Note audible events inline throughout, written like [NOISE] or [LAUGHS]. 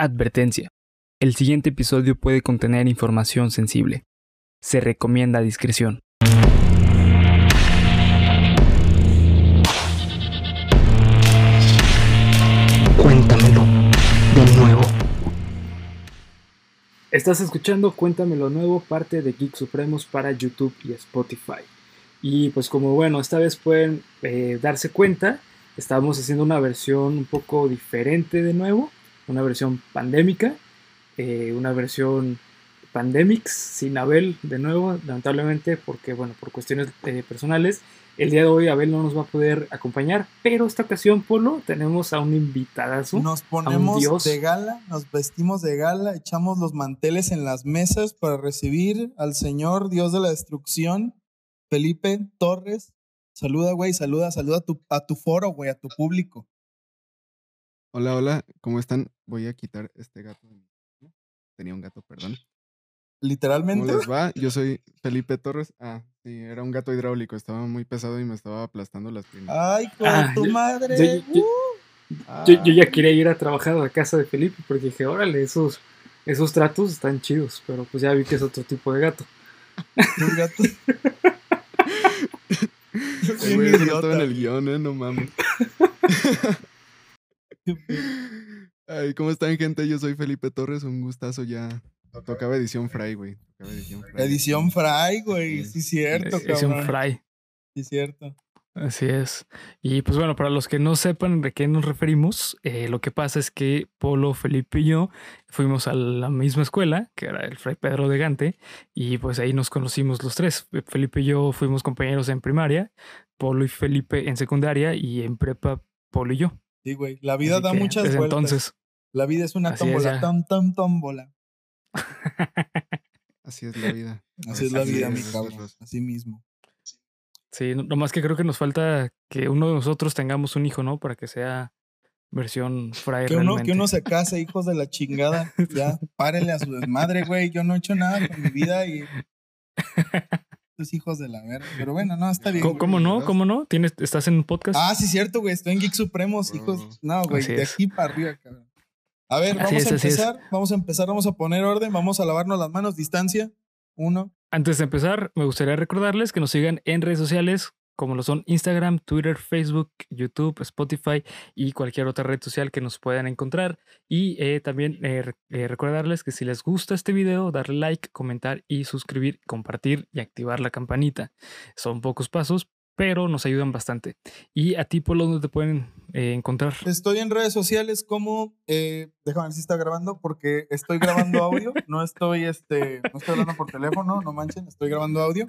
Advertencia. El siguiente episodio puede contener información sensible. Se recomienda discreción. Cuéntamelo de nuevo. Estás escuchando Cuéntamelo Nuevo, parte de Geek Supremos para YouTube y Spotify. Y pues como bueno, esta vez pueden eh, darse cuenta, estamos haciendo una versión un poco diferente de nuevo, una versión pandémica, eh, una versión Pandemics sin Abel de nuevo, lamentablemente porque bueno, por cuestiones eh, personales, el día de hoy Abel no nos va a poder acompañar, pero esta ocasión, Polo, tenemos a un invitadazo. Nos a un ponemos dios. de gala, nos vestimos de gala, echamos los manteles en las mesas para recibir al Señor Dios de la destrucción, Felipe Torres. Saluda, güey, saluda, saluda a tu, a tu foro, güey, a tu público. Hola, hola, ¿cómo están? Voy a quitar este gato. [LAUGHS] Tenía un gato, perdón. ¿Cómo Literalmente. les va? Yo soy Felipe Torres. Ah, sí, era un gato hidráulico, estaba muy pesado y me estaba aplastando las piernas. Ay, con Ah, tu yo- madre. yo- yo- uh. Ya Ah, quería ir a trabajar a la casa de Felipe porque dije, órale, esos, esos tratos están chidos, pero pues ya vi que es otro tipo de gato. [LAUGHS] [LAUGHS] Un güey, idiota, estaba en el guion, ¿eh? No mames. [LAUGHS] Ay, ¿cómo están, gente? Yo soy Felipe Torres, un gustazo ya. Tocaba edición Fry, güey. Tocaba edición Fry. Edición Fry, güey. Sí, cierto, es un cabrón. fry, Sí, cierto. así es. Y pues bueno, para los que no sepan de qué nos referimos, eh, lo que pasa es que Polo, Felipe y yo fuimos a la misma escuela, que era el Fray Pedro de Gante, y pues ahí nos conocimos los tres. Felipe y yo fuimos compañeros en primaria, Polo y Felipe en secundaria, y en prepa, Polo y yo. Sí, güey. La vida Así da que, muchas desde vueltas. entonces. La vida es una Así tómbola. Tom, tom, tómbola. [LAUGHS] Así es la vida. Así es la Así vida, mi cabrón. Así mismo. Sí, no- nomás que creo que nos falta que uno de nosotros tengamos un hijo, ¿no? Para que sea versión fray Que uno, realmente. que uno se case, hijos de la chingada. Ya, párenle a su desmadre, güey. Yo no he hecho nada con mi vida y. [LAUGHS] Estos hijos de la verga. Pero [LAUGHS] bueno, no, está bien. ¿Cómo, no? ¿Cómo no? ¿Tienes, ¿Estás en un podcast? Ah, sí, cierto, güey. Estoy en Geek Supremos, hijos. No, güey. Así De es. aquí para arriba, cabrón. A ver, Así vamos es, a empezar. Vamos a empezar, vamos a poner orden. Vamos a lavarnos las manos, distancia. Uno. Antes de empezar, me gustaría recordarles que nos sigan en redes sociales como lo son Instagram, Twitter, Facebook, YouTube, Spotify y cualquier otra red social que nos puedan encontrar. Y eh, también eh, eh, recordarles que si les gusta este video, darle like, comentar y suscribir, compartir y activar la campanita. Son pocos pasos, pero nos ayudan bastante. Y a ti, Polo, ¿dónde te pueden eh, encontrar? Estoy en redes sociales como. Eh, déjame ver si está grabando, porque estoy grabando audio. [LAUGHS] No estoy, este, no estoy hablando por teléfono, no manchen, estoy grabando audio.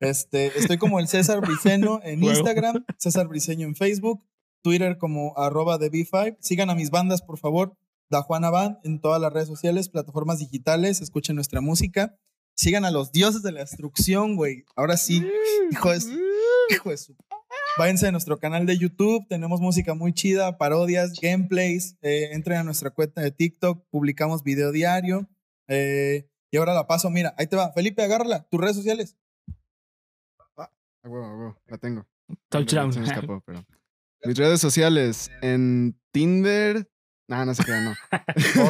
Este, estoy como el César Briceño en. Instagram, César Briceño en Facebook, Twitter como arroba de B5. Sigan a mis bandas, por favor. Da Juana Band en todas las redes sociales, plataformas digitales, escuchen nuestra música. Sigan a los dioses de la destrucción, güey. Ahora sí, hijo de su- hijo de su Váyanse a nuestro canal de YouTube, tenemos música muy chida, parodias, gameplays. eh, entren a nuestra cuenta de TikTok, publicamos video diario. eh, y ahora la paso, mira, ahí te va. Felipe, agárrala, tus redes sociales. Ah, huevo, a huevo, la tengo. Touchdown. Se me escapó, pero. Mis redes sociales, en Tinder. No, no se queda, no.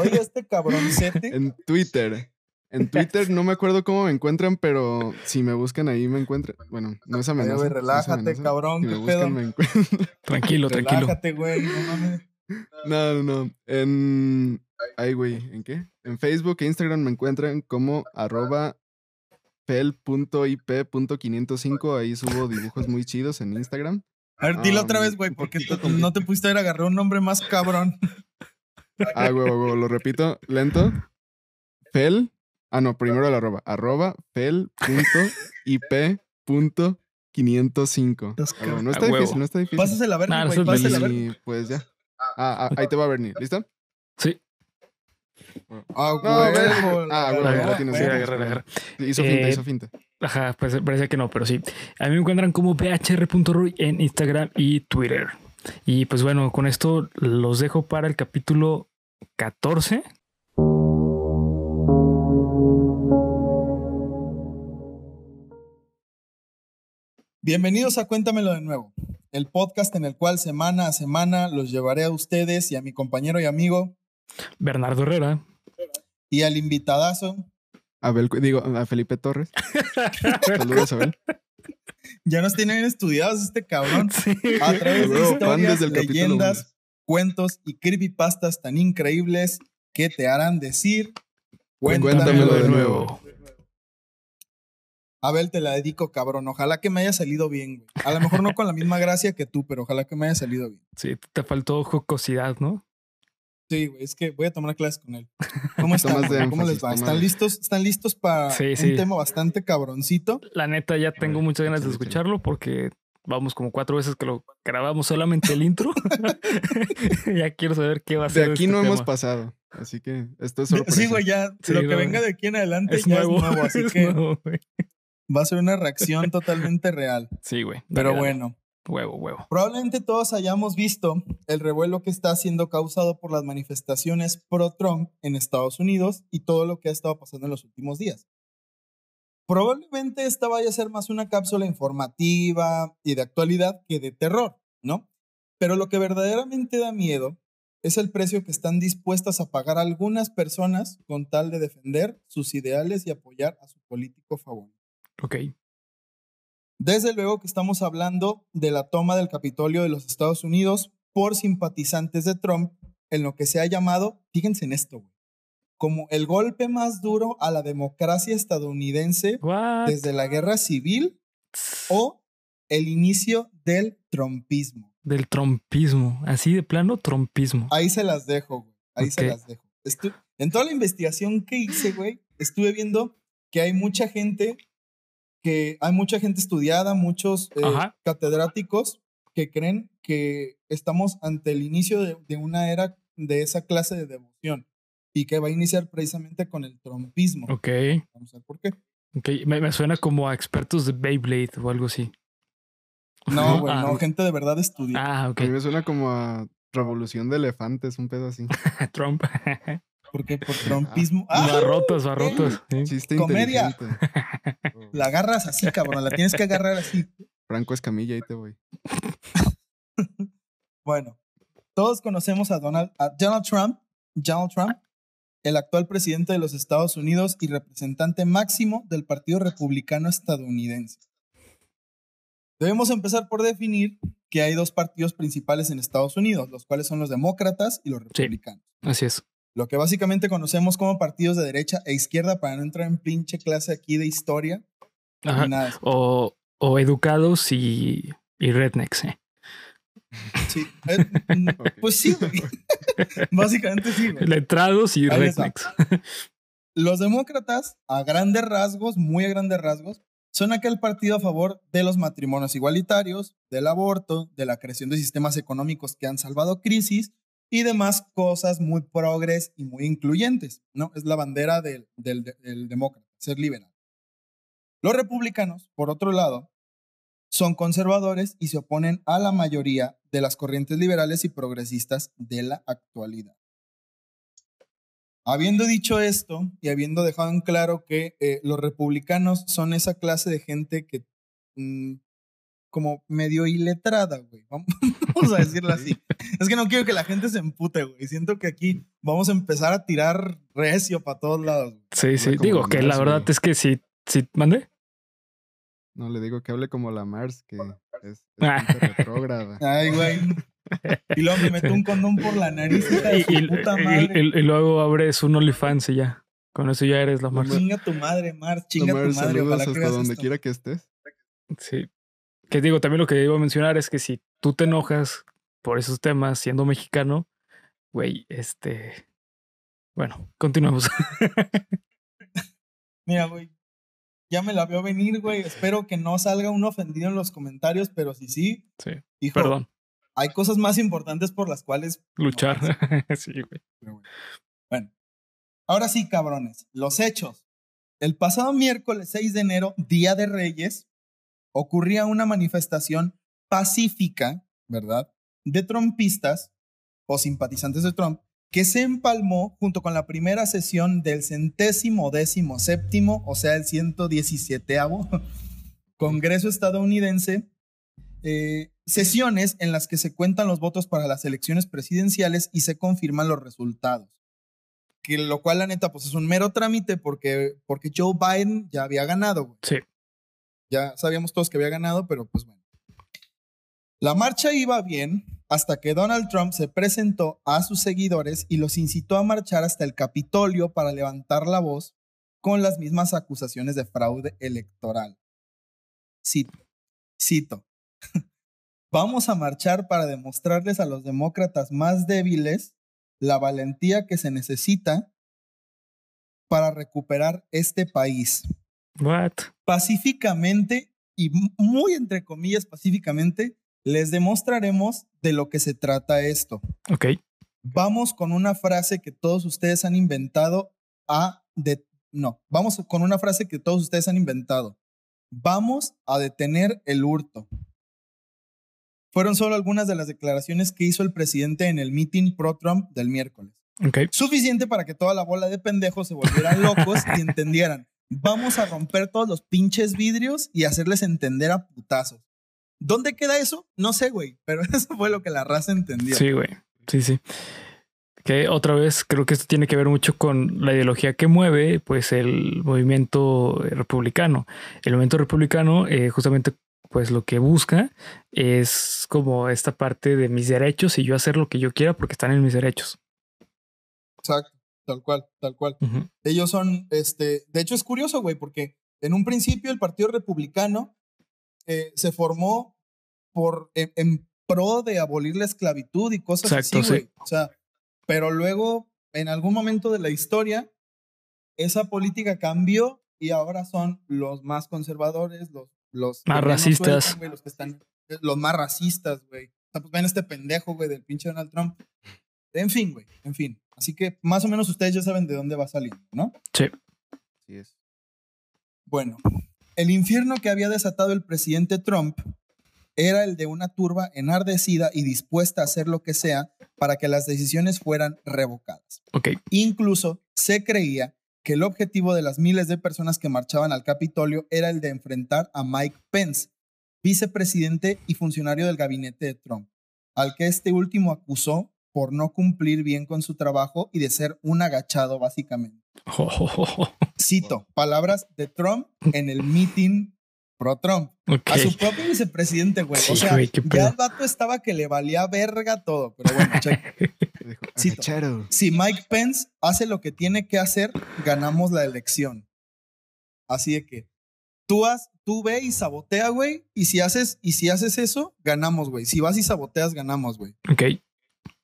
Oye, este cabroncete. En Twitter. En Twitter no me acuerdo cómo me encuentran, pero si me buscan ahí me encuentran. Bueno, no es Ay, amenaza. no es relájate, amenaza. cabrón, Si me qué buscan pedo. me encuentran. [LAUGHS] Tranquilo, tranquilo. Relájate, güey. No mames. No, no, no. En. Ay, güey, ¿en qué? En Facebook e Instagram me encuentran como arroba fel.ip.505. Ahí subo dibujos muy chidos en Instagram. A ver, dilo otra Ah, vez, güey, porque no te pudiste haber agarrado un nombre más cabrón. Ah, güey, güey, lo repito, lento. Fel. Ah, no, primero el arroba. Arroba fel.ip.505. Estás Ah, güey, no está A difícil, no está difícil. Pásase la verga, Nah, güey, eso es pásase la verga. Y pues ya. Ah, ah, ahí te va Bernie. ¿Listo? Sí, Ah, No, ver- la ah, verga, ya tienes sí, agarra, agarra. Hizo finta, Eh, hizo finta. Ajá, pues parece que no, pero sí. A mí me encuentran como bhr.roy en Instagram y Twitter. Y pues bueno, con esto los dejo para el capítulo 14. Bienvenidos a Cuéntamelo de nuevo, el podcast en el cual semana a semana los llevaré a ustedes y a mi compañero y amigo Bernardo Herrera. Y al invitadazo, Abel, digo, a Felipe Torres. [LAUGHS] Saludos, Abel. ya nos tienen estudiados este cabrón. Sí. A través de historias, desde el capítulo leyendas, cuentos y creepypastas tan increíbles que te harán decir. Cuéntamelo Cuéntamelo de de nuevo". Abel, te la dedico, cabrón. Ojalá que me haya salido bien, güey. A lo mejor no con la misma gracia que tú, pero ojalá que me haya salido bien. Sí, te faltó jocosidad, ¿no? Sí, güey, es que voy a tomar clases con él. ¿Cómo [LAUGHS] están? De? ¿Cómo les va? ¿Están de- listos? ¿Están listos para Sí, un tema bastante cabroncito? La neta, ya tengo ver, muchas ganas de escucharlo porque vamos como cuatro veces que lo grabamos solamente el intro. [LAUGHS] [LAUGHS] ya quiero saber qué va a De ser. aquí este no hemos pasado. Así que esto es De- sorpresa. Sí, güey, ya Sí, lo que venga de aquí en adelante Es ya nuevo. es nuevo, así es que nuevo, güey. Va a ser una reacción [LAUGHS] totalmente real. Sí, güey. Pero bueno, Huevo, huevo. probablemente todos hayamos visto el revuelo que está siendo causado por las manifestaciones pro-Trump en Estados Unidos y todo lo que ha estado pasando en los últimos días. Probablemente esta vaya a ser más una cápsula informativa y de actualidad que de terror, ¿no? Pero lo que verdaderamente da miedo es el precio que están dispuestas a pagar algunas personas con tal de defender sus ideales y apoyar a su político favorito. Ok. Desde luego que estamos hablando de la toma del Capitolio de los Estados Unidos por simpatizantes de Trump en lo que se ha llamado, fíjense en esto, güey, como el golpe más duro a la democracia estadounidense What? desde la guerra civil o el inicio del trumpismo. Del trompismo. Así de plano, trompismo. Ahí se las dejo, güey. Ahí se las dejo. Estu- en toda la investigación que hice, güey, estuve viendo que hay mucha gente que hay mucha gente estudiada, muchos eh, catedráticos que creen que estamos ante el inicio de, de una era de esa clase de devoción y que va a iniciar precisamente con el trompismo. Ok. Vamos a ver por qué. Ok. Me, me suena como a expertos de Beyblade o algo así. No, [LAUGHS] güey, Ah, no, gente de verdad estudiada. Ah, ok. A mí me suena como a revolución de elefantes, un pedo así. [LAUGHS] Trump. [LAUGHS] ¿Por qué? [LAUGHS] Por trompismo. ¡Ah! barrotas, barrotas. sí. Chiste Comedia. [LAUGHS] La agarras así, cabrón. La tienes que agarrar así. Franco Escamilla, ahí te voy. [LAUGHS] Bueno, todos conocemos a Donald, a Donald Trump, Donald Trump, el actual presidente de los Estados Unidos y representante máximo del Partido Republicano estadounidense. Debemos empezar por definir que hay dos partidos principales en Estados Unidos, los cuales son los demócratas y los republicanos. Así es. Lo que básicamente conocemos como partidos de derecha e izquierda para no entrar en pinche clase aquí de historia. Ajá. nada. O, o educados y, y rednecks. eh. Sí, eh. [LAUGHS] Pues sí, güey. [LAUGHS] Básicamente sí, güey. Letrados y Ahí rednecks. [LAUGHS] Los demócratas, a grandes rasgos, muy a grandes rasgos, son aquel partido a favor de los matrimonios igualitarios, del aborto, de la creación de sistemas económicos que han salvado crisis y demás cosas muy progres y muy incluyentes, ¿no? Es la bandera del, del, del demócrata, ser liberal. Los republicanos, por otro lado, son conservadores y se oponen a la mayoría de las corrientes liberales y progresistas de la actualidad. Habiendo dicho esto y habiendo dejado en claro que eh, los republicanos son esa clase de gente que mm, como medio iletrada, güey. Vamos [LAUGHS] vamos a decirlo así. [LAUGHS] Es que no quiero que la gente se empute, güey. Siento que aquí vamos a empezar a tirar recio para todos lados. Sí, sí. como Digo que la Mars, verdad güey. es que sí. sí ¿Mandé? No, le digo que hable como la Mars, que es, es [LAUGHS] retrógrada. Ay, güey. Y luego me meto un condón por la nariz, Y, puta madre. y- y luego abres un OnlyFans y ya. Con eso ya eres la más. Chinga tu madre, Mars. Chinga tu madre. Ojalá hasta donde esto. quiera que estés. Sí. Que digo, también lo que iba a mencionar es que si tú te enojas por esos temas siendo mexicano, güey, este. Bueno, continuemos. [LAUGHS] Mira, güey. Ya me la veo venir, güey. Espero que no salga un ofendido en los comentarios, pero si sí, Sí, hijo, perdón. hay cosas más importantes por las cuales Luchar. [LAUGHS] sí, güey. Pero. Bueno, ahora sí, cabrones, los hechos. El pasado miércoles 6 de enero, Día de Reyes, ocurría una manifestación pacífica, ¿verdad? De trumpistas o simpatizantes de Trump, que se empalmó junto con la primera sesión del centésimo décimo séptimo, o sea, el 117 [LAUGHS] Congreso estadounidense, eh, sesiones en las que se cuentan los votos para las elecciones presidenciales y se confirman los resultados. que lo cual la neta pues es un mero trámite porque, porque Joe Biden ya había ganado. güey. Sí. Ya sabíamos todos que había ganado, pero pues bueno. La marcha iba bien hasta que Donald Trump se presentó a sus seguidores y los incitó a marchar hasta el Capitolio para levantar la voz con las mismas acusaciones de fraude electoral. Cito. Cito. [LAUGHS] Vamos a marchar para demostrarles a los demócratas más débiles la valentía que se necesita para recuperar este país What? pacíficamente y muy entre comillas pacíficamente, les demostraremos de lo que se trata esto. Ok. Vamos con una frase que todos ustedes han inventado a de no, vamos con una frase que todos ustedes han inventado. Vamos a detener el hurto. Fueron solo algunas de las declaraciones que hizo el presidente en el meeting pro Trump del miércoles. Ok. Suficiente para que toda la bola de pendejos se volvieran locos y [LAUGHS] entendieran. Vamos a romper todos los pinches vidrios y hacerles entender a putazos. ¿Dónde queda eso? No sé, güey, pero [LAUGHS] eso fue lo que la raza entendió. Sí, güey. Sí, sí. Que otra vez creo que esto tiene que ver mucho con la ideología que mueve pues el movimiento republicano. El movimiento republicano eh, justamente pues lo que busca es como esta parte de mis derechos y yo hacer lo que yo quiera porque están en mis derechos. Exacto, tal cual, tal cual. Ellos son, este, de hecho es curioso, güey, porque en un principio el Partido Republicano eh, se formó por, en, en pro de abolir la esclavitud y cosas Exacto, así, sí. O sea, pero luego, en algún momento de la historia, esa política cambió y ahora son los más conservadores, los, los Más racistas. sueltan, güey, los que están, los más racistas, güey. O sea, pues ven este pendejo, güey, del pinche Donald Trump. En fin, güey, en fin. Así que más o menos ustedes ya saben de dónde va a salir, ¿no? Sí. Así es. Bueno, el infierno que había desatado el presidente Trump era el de una turba enardecida y dispuesta a hacer lo que sea para que las decisiones fueran revocadas. Incluso se creía que el objetivo de las miles de personas que marchaban al Capitolio era el de enfrentar a Mike Pence, vicepresidente y funcionario del gabinete de Trump, al que este último acusó por no cumplir bien con su trabajo y de ser un agachado básicamente. [LAUGHS] Cito, palabras de Trump en el meeting pro Trump. A su propio vicepresidente, güey. Sí, o sea, güey, ya el vato estaba que le valía verga todo. Pero bueno, [LAUGHS] Cito. Si Mike Pence hace lo que tiene que hacer, ganamos la elección. Así de que tú, has, tú ve y sabotea, güey. Y si haces, y si haces eso, ganamos, güey. Si vas y saboteas, ganamos, güey. Ok.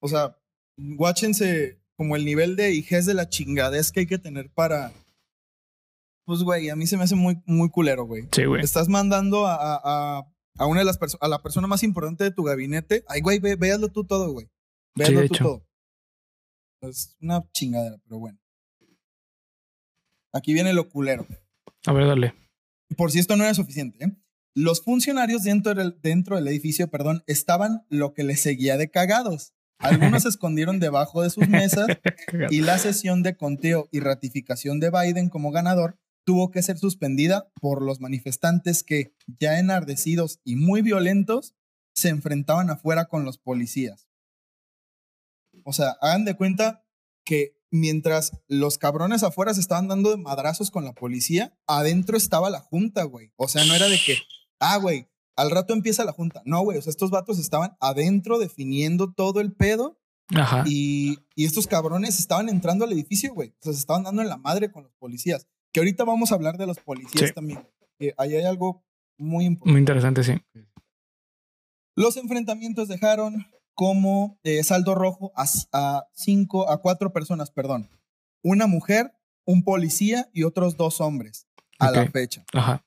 O sea, guáchense como el nivel de hijez de la chingadez que hay que tener para. Pues, güey, a mí se me hace muy, muy culero, güey. Sí, güey. Estás mandando a, a, a- una de las personas, a la persona más importante de tu gabinete. Ay, güey, ve, véaslo tú todo, güey. Véaslo de tú hecho. todo. Es una chingadera, pero bueno. Aquí viene lo culero. A ver, dale. Por si esto no era suficiente, ¿eh? Los funcionarios dentro del, dentro del edificio, perdón, estaban lo que les seguía de cagados. Algunos se escondieron debajo de sus mesas [LAUGHS] y la sesión de conteo y ratificación de Biden como ganador tuvo que ser suspendida por los manifestantes que, ya enardecidos y muy violentos, se enfrentaban afuera con los policías. O sea, hagan de cuenta que mientras los cabrones afuera se estaban dando de madrazos con la policía, adentro estaba la junta, güey. O sea, no era de que, ah, güey, al rato empieza la junta. No, güey, o sea, estos vatos estaban adentro definiendo todo el pedo Ajá. y, y estos cabrones estaban entrando al edificio, güey. O sea, se estaban dando en la madre con los policías. Que ahorita vamos a hablar de los policías Sí. también. Que ahí hay algo muy importante. Muy interesante, sí. Los enfrentamientos dejaron como eh, saldo rojo a, cinco, a cuatro personas, perdón. Una mujer, un policía y otros dos hombres a la fecha. Ajá.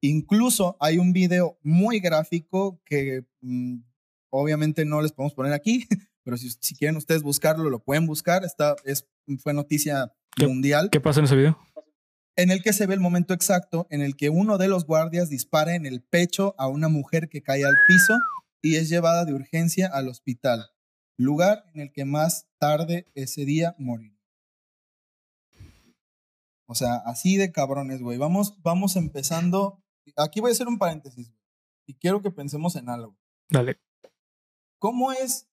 Incluso hay un video muy gráfico que mm, obviamente no les podemos poner aquí, [LAUGHS] pero si, si quieren ustedes buscarlo, lo pueden buscar. Está, es, fue noticia ¿Qué- mundial ¿Qué pasa en ese video? en el que se ve el momento exacto en el que uno de los guardias dispara en el pecho a una mujer que cae al piso y es llevada de urgencia al hospital, lugar en el que más tarde ese día morirá. O sea, así de cabrones, güey. Vamos, vamos empezando. Aquí voy a hacer un paréntesis. Y quiero que pensemos en algo. Dale. ¿Cómo es,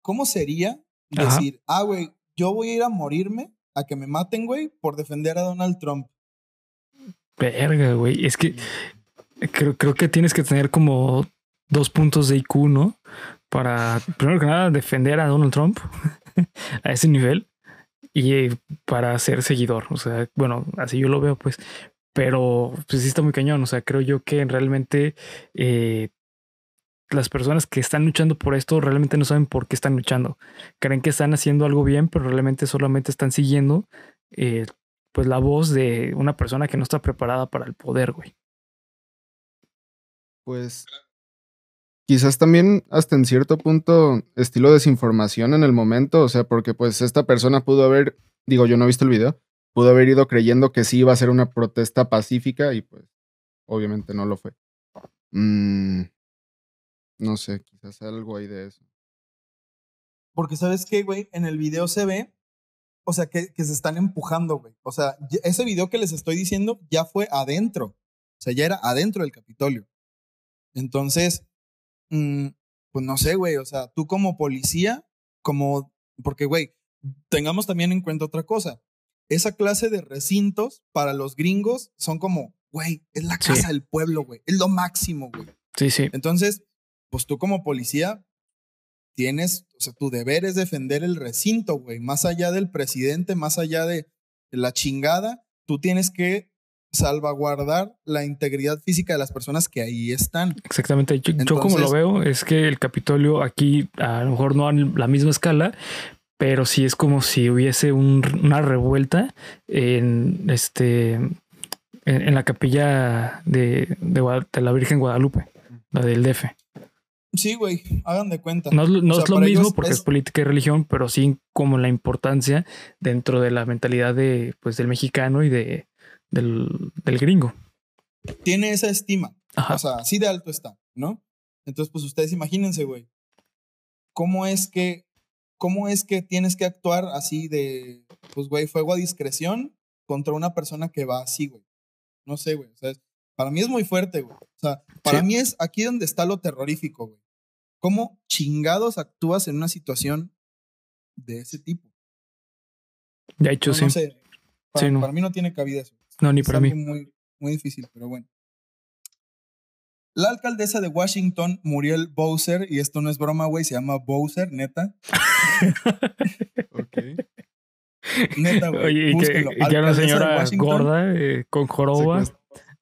cómo sería Ajá. decir, ah, güey, yo voy a ir a morirme, a que me maten, güey, por defender a Donald Trump. Verga, güey. Es que creo, creo que tienes que tener como dos puntos de IQ, ¿no? Para, primero que nada, defender a Donald Trump [LAUGHS] a ese nivel y para ser seguidor. O sea, bueno, así yo lo veo, pues. Pero pues sí está muy cañón. O sea, creo yo que realmente eh, las personas que están luchando por esto realmente no saben por qué están luchando. Creen que están haciendo algo bien, pero realmente solamente están siguiendo eh, pues la voz de una persona que no está preparada para el poder, güey. Pues quizás también hasta en cierto punto estilo desinformación en el momento, o sea, porque pues esta persona pudo haber, digo, yo no he visto el video, pudo haber ido creyendo que sí iba a ser una protesta pacífica y pues obviamente no lo fue. Mm, no sé, quizás algo ahí de eso. Porque sabes qué, güey, en el video se ve, o sea, que, que se están empujando, güey. O sea, ese video que les estoy diciendo ya fue adentro. O sea, ya era adentro del Capitolio. Entonces, mm, pues no sé, güey. O sea, tú como policía, como, porque, güey, tengamos también en cuenta otra cosa. Esa clase de recintos para los gringos son como, güey, es la Sí. casa del pueblo, güey. Es lo máximo, güey. Sí, sí. Entonces, pues tú como policía tienes, o sea, tu deber es defender el recinto, güey. Más allá del presidente, más allá de la chingada, tú tienes que salvaguardar la integridad física de las personas que ahí están. Exactamente. Yo, yo como lo veo es que el Capitolio aquí a lo mejor no a la misma escala, pero sí es como si hubiese un- una revuelta en este en, en la capilla de, de la Virgen Guadalupe, la del DF. Sí, güey, hagan de cuenta. No, es lo- no O sea, es lo mismo porque es... es- política y religión, pero sí como la importancia dentro de la mentalidad de pues del mexicano y de del, del gringo. Tiene esa estima. Ajá. O sea, así de alto está, ¿no? Entonces, pues ustedes imagínense, güey. ¿Cómo es que, cómo es que tienes que actuar así de, pues, güey, fuego a discreción contra una persona que va así, güey? No sé, güey. O sea, para mí es muy fuerte, güey. O sea, para Sí. mí es aquí donde está lo terrorífico, güey. ¿Cómo chingados actúas en una situación de ese tipo? ya hecho, No, sí. no sé. Para, Sí, no. para mí no tiene cabida eso. No, ni Es para mí. Muy, muy difícil, pero bueno. La alcaldesa de Washington, Muriel Bowser, y esto no es broma, güey, se llama Bowser, neta. [LAUGHS] Ok. Neta, güey. Oye, y que, era una señora gorda eh, con joroba, Secuest-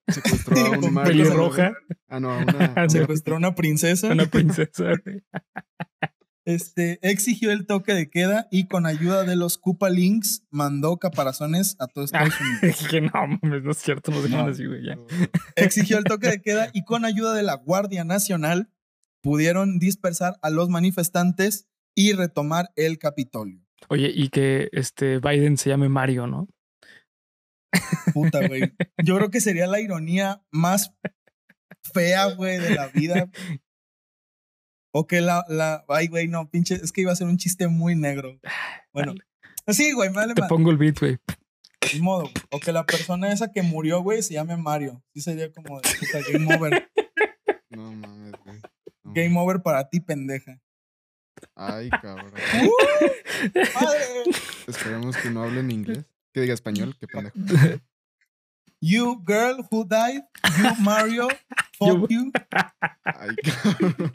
Secuestró a [LAUGHS] un Con Mario. pelirroja, Ah, no, a una. [LAUGHS] una Secuestró a una princesa. una princesa. güey. Este, exigió el toque de queda y con ayuda de los Koopa Links mandó caparazones a todo Estados [LAUGHS] Unidos. Dije, no, mames, no es cierto, no No. así, güey, ya. [LAUGHS] exigió el toque de queda y con ayuda de la Guardia Nacional pudieron dispersar a los manifestantes y retomar el Capitolio. Oye, y que este Biden se llame Mario, ¿no? Puta, güey. Yo creo que sería la ironía más fea, güey, de la vida. [LAUGHS] O que la, la, ay, güey, no, pinche, es que iba a ser un chiste muy negro. Bueno, sí, güey, me vale Te pongo el beat, güey. Ni modo. güey. O que la persona esa que murió, güey, se llame Mario. Sí sería como de puta, game over. [LAUGHS] No mames, güey. No. Game over para ti, pendeja. Ay, cabrón. [LAUGHS] Madre. Esperemos que no hablen inglés. Que diga español, qué pendejo. [LAUGHS] You girl who died, you Mario, fuck you. Ay, cabrón.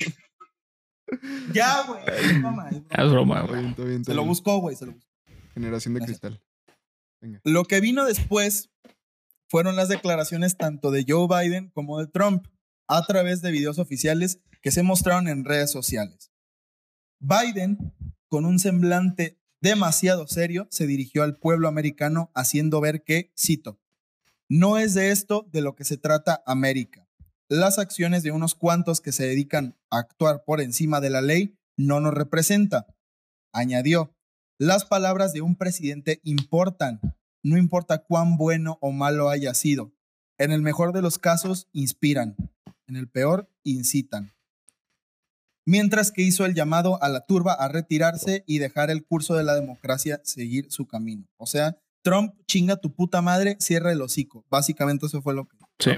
Ya, güey. es broma, es broma. Es broma, Está güey. bien, bien, Se lo buscó, güey, se lo buscó. Generación de Gracias. cristal. Lo que vino después fueron las declaraciones tanto de Joe Biden como de Trump a través de videos oficiales que se mostraron en redes sociales. Biden, con un semblante demasiado serio, se dirigió al pueblo americano haciendo ver que, cito, no es de esto de lo que se trata América. Las acciones de unos cuantos que se dedican a actuar por encima de la ley no nos representa. Añadió, las palabras de un presidente importan, no importa cuán bueno o malo haya sido. En el mejor de los casos, inspiran. En el peor, incitan. Mientras que hizo el llamado a la turba a retirarse y dejar el curso de la democracia seguir su camino. O sea, Trump, chinga tu puta madre, cierra el hocico. Básicamente eso fue lo que... Sí.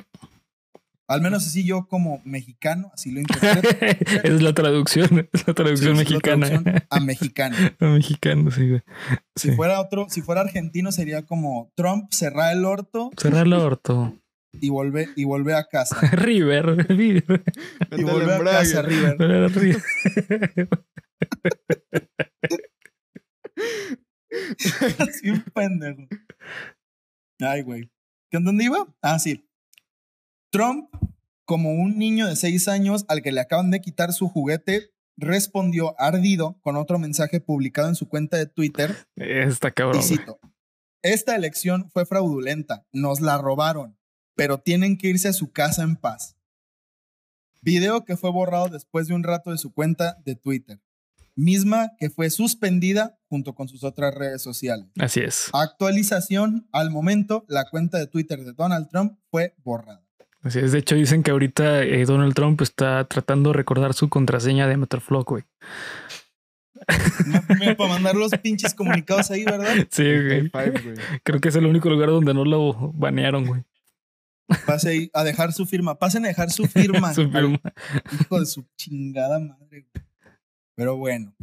Al menos así yo como mexicano, así lo [LAUGHS] interpreto. es la traducción, es la traducción Sí, es la mexicana. traducción a [LAUGHS] mexicano. A mexicano, sí, güey. Si fuera otro, si fuera argentino sería como Trump cerrar el orto Cerrar el orto. y volver y volver a casa. [LAUGHS] River, River. y volver a casa, River. River. Así un pendejo. Ay, güey. ¿Qué dónde iba? Ah, sí. Trump, como un niño de seis años al que le acaban de quitar su juguete, respondió ardido con otro mensaje publicado en su cuenta de Twitter Está y cabrón. güey. cito: Esta elección fue fraudulenta, nos la robaron, pero tienen que irse a su casa en paz. Video que fue borrado después de un rato de su cuenta de Twitter, misma que fue suspendida junto con sus otras redes sociales. Así es. Actualización, al momento, la cuenta de Twitter de Donald Trump fue borrada. Así es. De hecho, dicen que ahorita eh, Donald Trump está tratando de recordar su contraseña de Metroflock, güey. No, para mandar los pinches comunicados ahí, ¿verdad? [LAUGHS] Sí, güey. Creo que es el único lugar donde no lo banearon, güey. Pase ahí a dejar su firma. Pasen a dejar su firma. [LAUGHS] Su firma. Hijo de su chingada madre. güey. Pero bueno.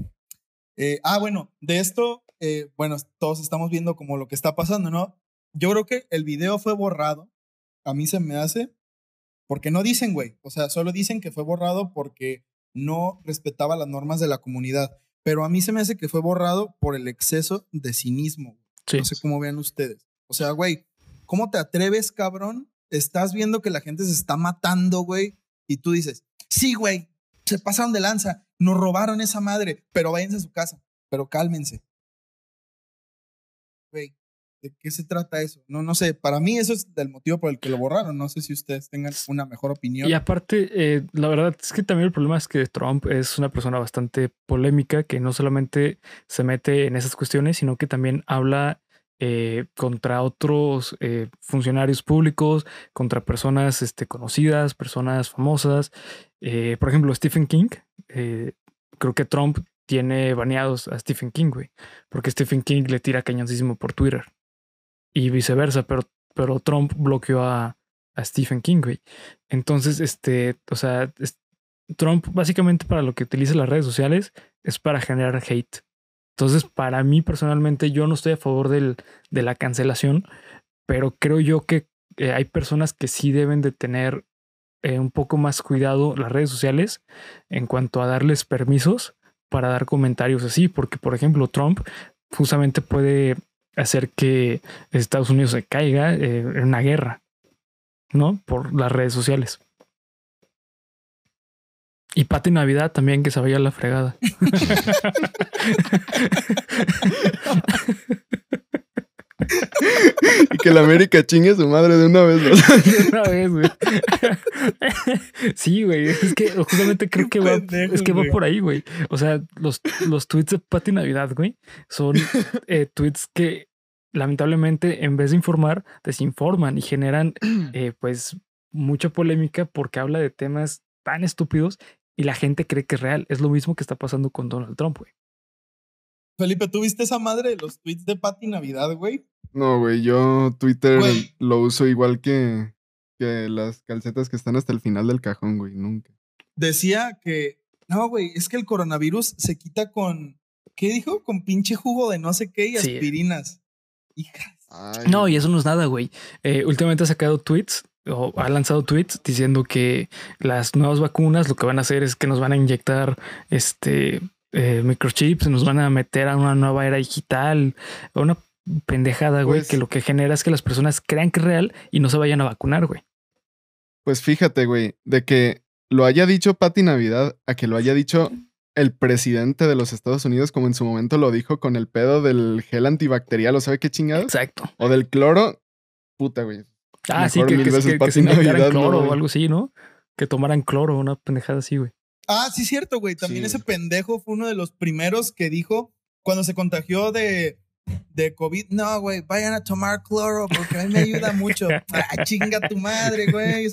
Eh, ah, bueno, de esto, eh, bueno, todos estamos viendo como lo que está pasando, ¿no? Yo creo que el video fue borrado. A mí se me hace. Porque no dicen, güey. O sea, solo dicen que fue borrado porque no respetaba las normas de la comunidad. Pero a mí se me hace que fue borrado por el exceso de cinismo. Sí. No sé cómo vean ustedes. O sea, güey, ¿cómo te atreves, cabrón? Estás viendo que la gente se está matando, güey, y tú dices, sí, güey, se pasaron de lanza, nos robaron esa madre, pero váyanse a su casa, pero cálmense. Güey, ¿de qué se trata eso? No, no sé, para mí eso es del motivo por el que lo borraron. No sé si ustedes tengan una mejor opinión. Y aparte, eh, la verdad es que también el problema es que Trump es una persona bastante polémica que no solamente se mete en esas cuestiones, sino que también habla eh, contra otros eh, funcionarios públicos, contra personas este, conocidas, personas famosas. Por ejemplo, Stephen King. creo que Trump tiene baneados a Stephen King, güey, porque Stephen King le tira cañoncísimo por Twitter y viceversa, pero, pero Trump bloqueó a, a Stephen King, güey. Entonces, este, o sea, Trump básicamente para lo que utiliza las redes sociales es para generar hate. Entonces, para mí personalmente, yo no estoy a favor del, de la cancelación, pero creo yo que eh, hay personas que sí deben de tener eh, un poco más cuidado las redes sociales en cuanto a darles permisos para dar comentarios así, porque por ejemplo Trump justamente puede hacer que Estados Unidos se caiga eh, en una guerra, ¿no? Por las redes sociales. Y Pati Navidad también que se vaya a la fregada. [LAUGHS] [LAUGHS] Y que la América chingue su madre de una vez. ¿no? [LAUGHS] Una vez, güey. [LAUGHS] Sí, güey. Es que justamente creo que va, es que va por ahí, güey. O sea, los, los tweets de Pati Navidad, güey, son [LAUGHS] eh, tweets que lamentablemente en vez de informar, desinforman y generan [CLEARS THROAT] eh, pues mucha polémica porque habla de temas tan estúpidos y la gente cree que es real. Es lo mismo que está pasando con Donald Trump, güey. Felipe, ¿tú viste esa madre de los tweets de Pati Navidad, güey? No, güey, yo Twitter Güey. lo uso igual que, que las calcetas que están hasta el final del cajón, güey, nunca. Decía que, no, güey, es que el coronavirus se quita con, ¿qué dijo? Con pinche jugo de no sé qué y Sí. aspirinas. Hija. Ay, No, y eso no es nada, güey. Eh, últimamente ha sacado tweets o ha lanzado tweets diciendo que las nuevas vacunas lo que van a hacer es que nos van a inyectar este eh, microchips, nos van a meter a una nueva era digital, a una pendejada, güey, Pues- que lo que genera es que las personas crean que es real y no se vayan a vacunar, güey. Pues fíjate, güey, de que lo haya dicho Pati Navidad a que lo haya dicho el presidente de los Estados Unidos, como en su momento lo dijo con el pedo del gel antibacterial, o sabe qué chingados, Exacto. o del cloro, puta, güey. Ah, sí, que, mil que, veces que- se Navidad, ¿no, cloro o algo así, ¿no? Que tomaran cloro, una pendejada así, güey. Ah, sí, cierto, güey. También Sí, ese pendejo fue uno de los primeros que dijo cuando se contagió de, de COVID. No, güey, vayan a tomar cloro porque a mí me ayuda mucho. [LAUGHS] Ah, chinga tu madre, güey.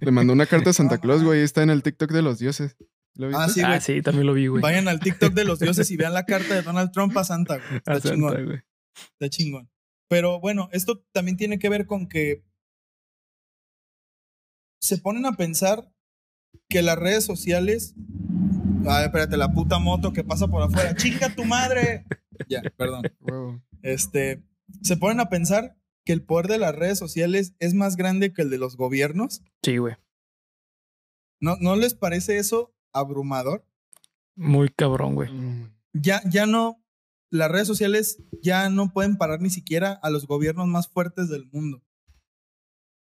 Le mandó una carta a Santa Claus, güey, está en el TikTok de los dioses. Ah, sí, ah, güey. sí, también lo vi, güey. Vayan al TikTok de los dioses y vean la carta de Donald Trump a Santa, güey. Está A Santa, chingón. güey. Está chingón. Pero bueno, esto también tiene que ver con que se ponen a pensar que las redes sociales. Ay, espérate, la puta moto que pasa por afuera. ¡Chica tu madre! [LAUGHS] Ya, perdón. Este, se ponen a pensar que el poder de las redes sociales es más grande que el de los gobiernos. Sí, güey. ¿No, ¿no les parece eso abrumador? Muy cabrón, güey. Mm, Ya, ya no, las redes sociales ya no pueden parar ni siquiera a los gobiernos más fuertes del mundo.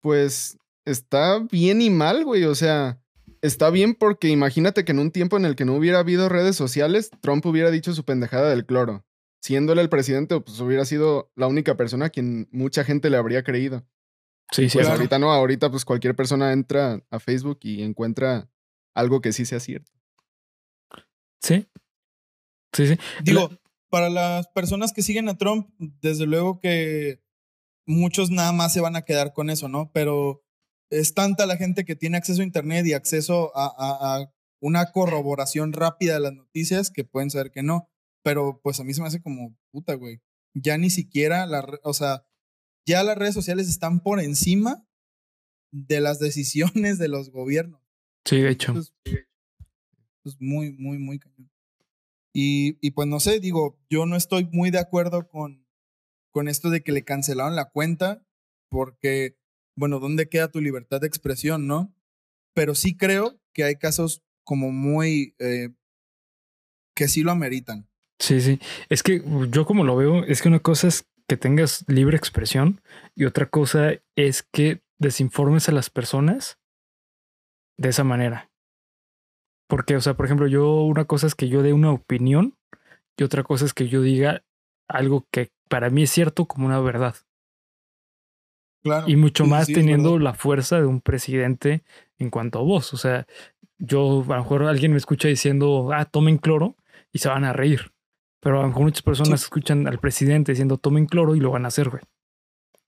Pues está bien y mal, güey. O sea, está bien porque imagínate que en un tiempo en el que no hubiera habido redes sociales, Trump hubiera dicho su pendejada del cloro. Siendo él el presidente, pues hubiera sido la única persona a quien mucha gente le habría creído. Sí, sí. Pues Claro. ahorita no, ahorita pues cualquier persona entra a Facebook y encuentra algo que sí sea cierto. Sí. Sí, sí. Digo, para las personas que siguen a Trump, desde luego que muchos nada más se van a quedar con eso, ¿no? Pero es tanta la gente que tiene acceso a Internet y acceso a, a- a una corroboración rápida de las noticias que pueden saber que no. Pero pues a mí se me hace como puta, güey. Ya ni siquiera, la, o sea, ya las redes sociales están por encima de las decisiones de los gobiernos. Sí, de hecho. Eso es, eso es muy, muy, muy cañón. Y, y pues no sé, digo, yo no estoy muy de acuerdo con, con esto de que le cancelaron la cuenta, porque, bueno, ¿dónde queda tu libertad de expresión, no? Pero sí creo que hay casos como muy, eh, que sí lo ameritan. Sí, sí. Es que yo como lo veo, es que una cosa es que tengas libre expresión y otra cosa es que desinformes a las personas de esa manera. Porque, o sea, por ejemplo, yo una cosa es que yo dé una opinión y otra cosa es que yo diga algo que para mí es cierto como una verdad. Claro. Y mucho más sí, teniendo la fuerza de un presidente en cuanto a voz. O sea, yo a lo mejor alguien me escucha diciendo, ah, tomen cloro y se van a reír. Pero a lo mejor muchas personas Sí. escuchan al presidente diciendo tomen cloro y lo van a hacer, güey.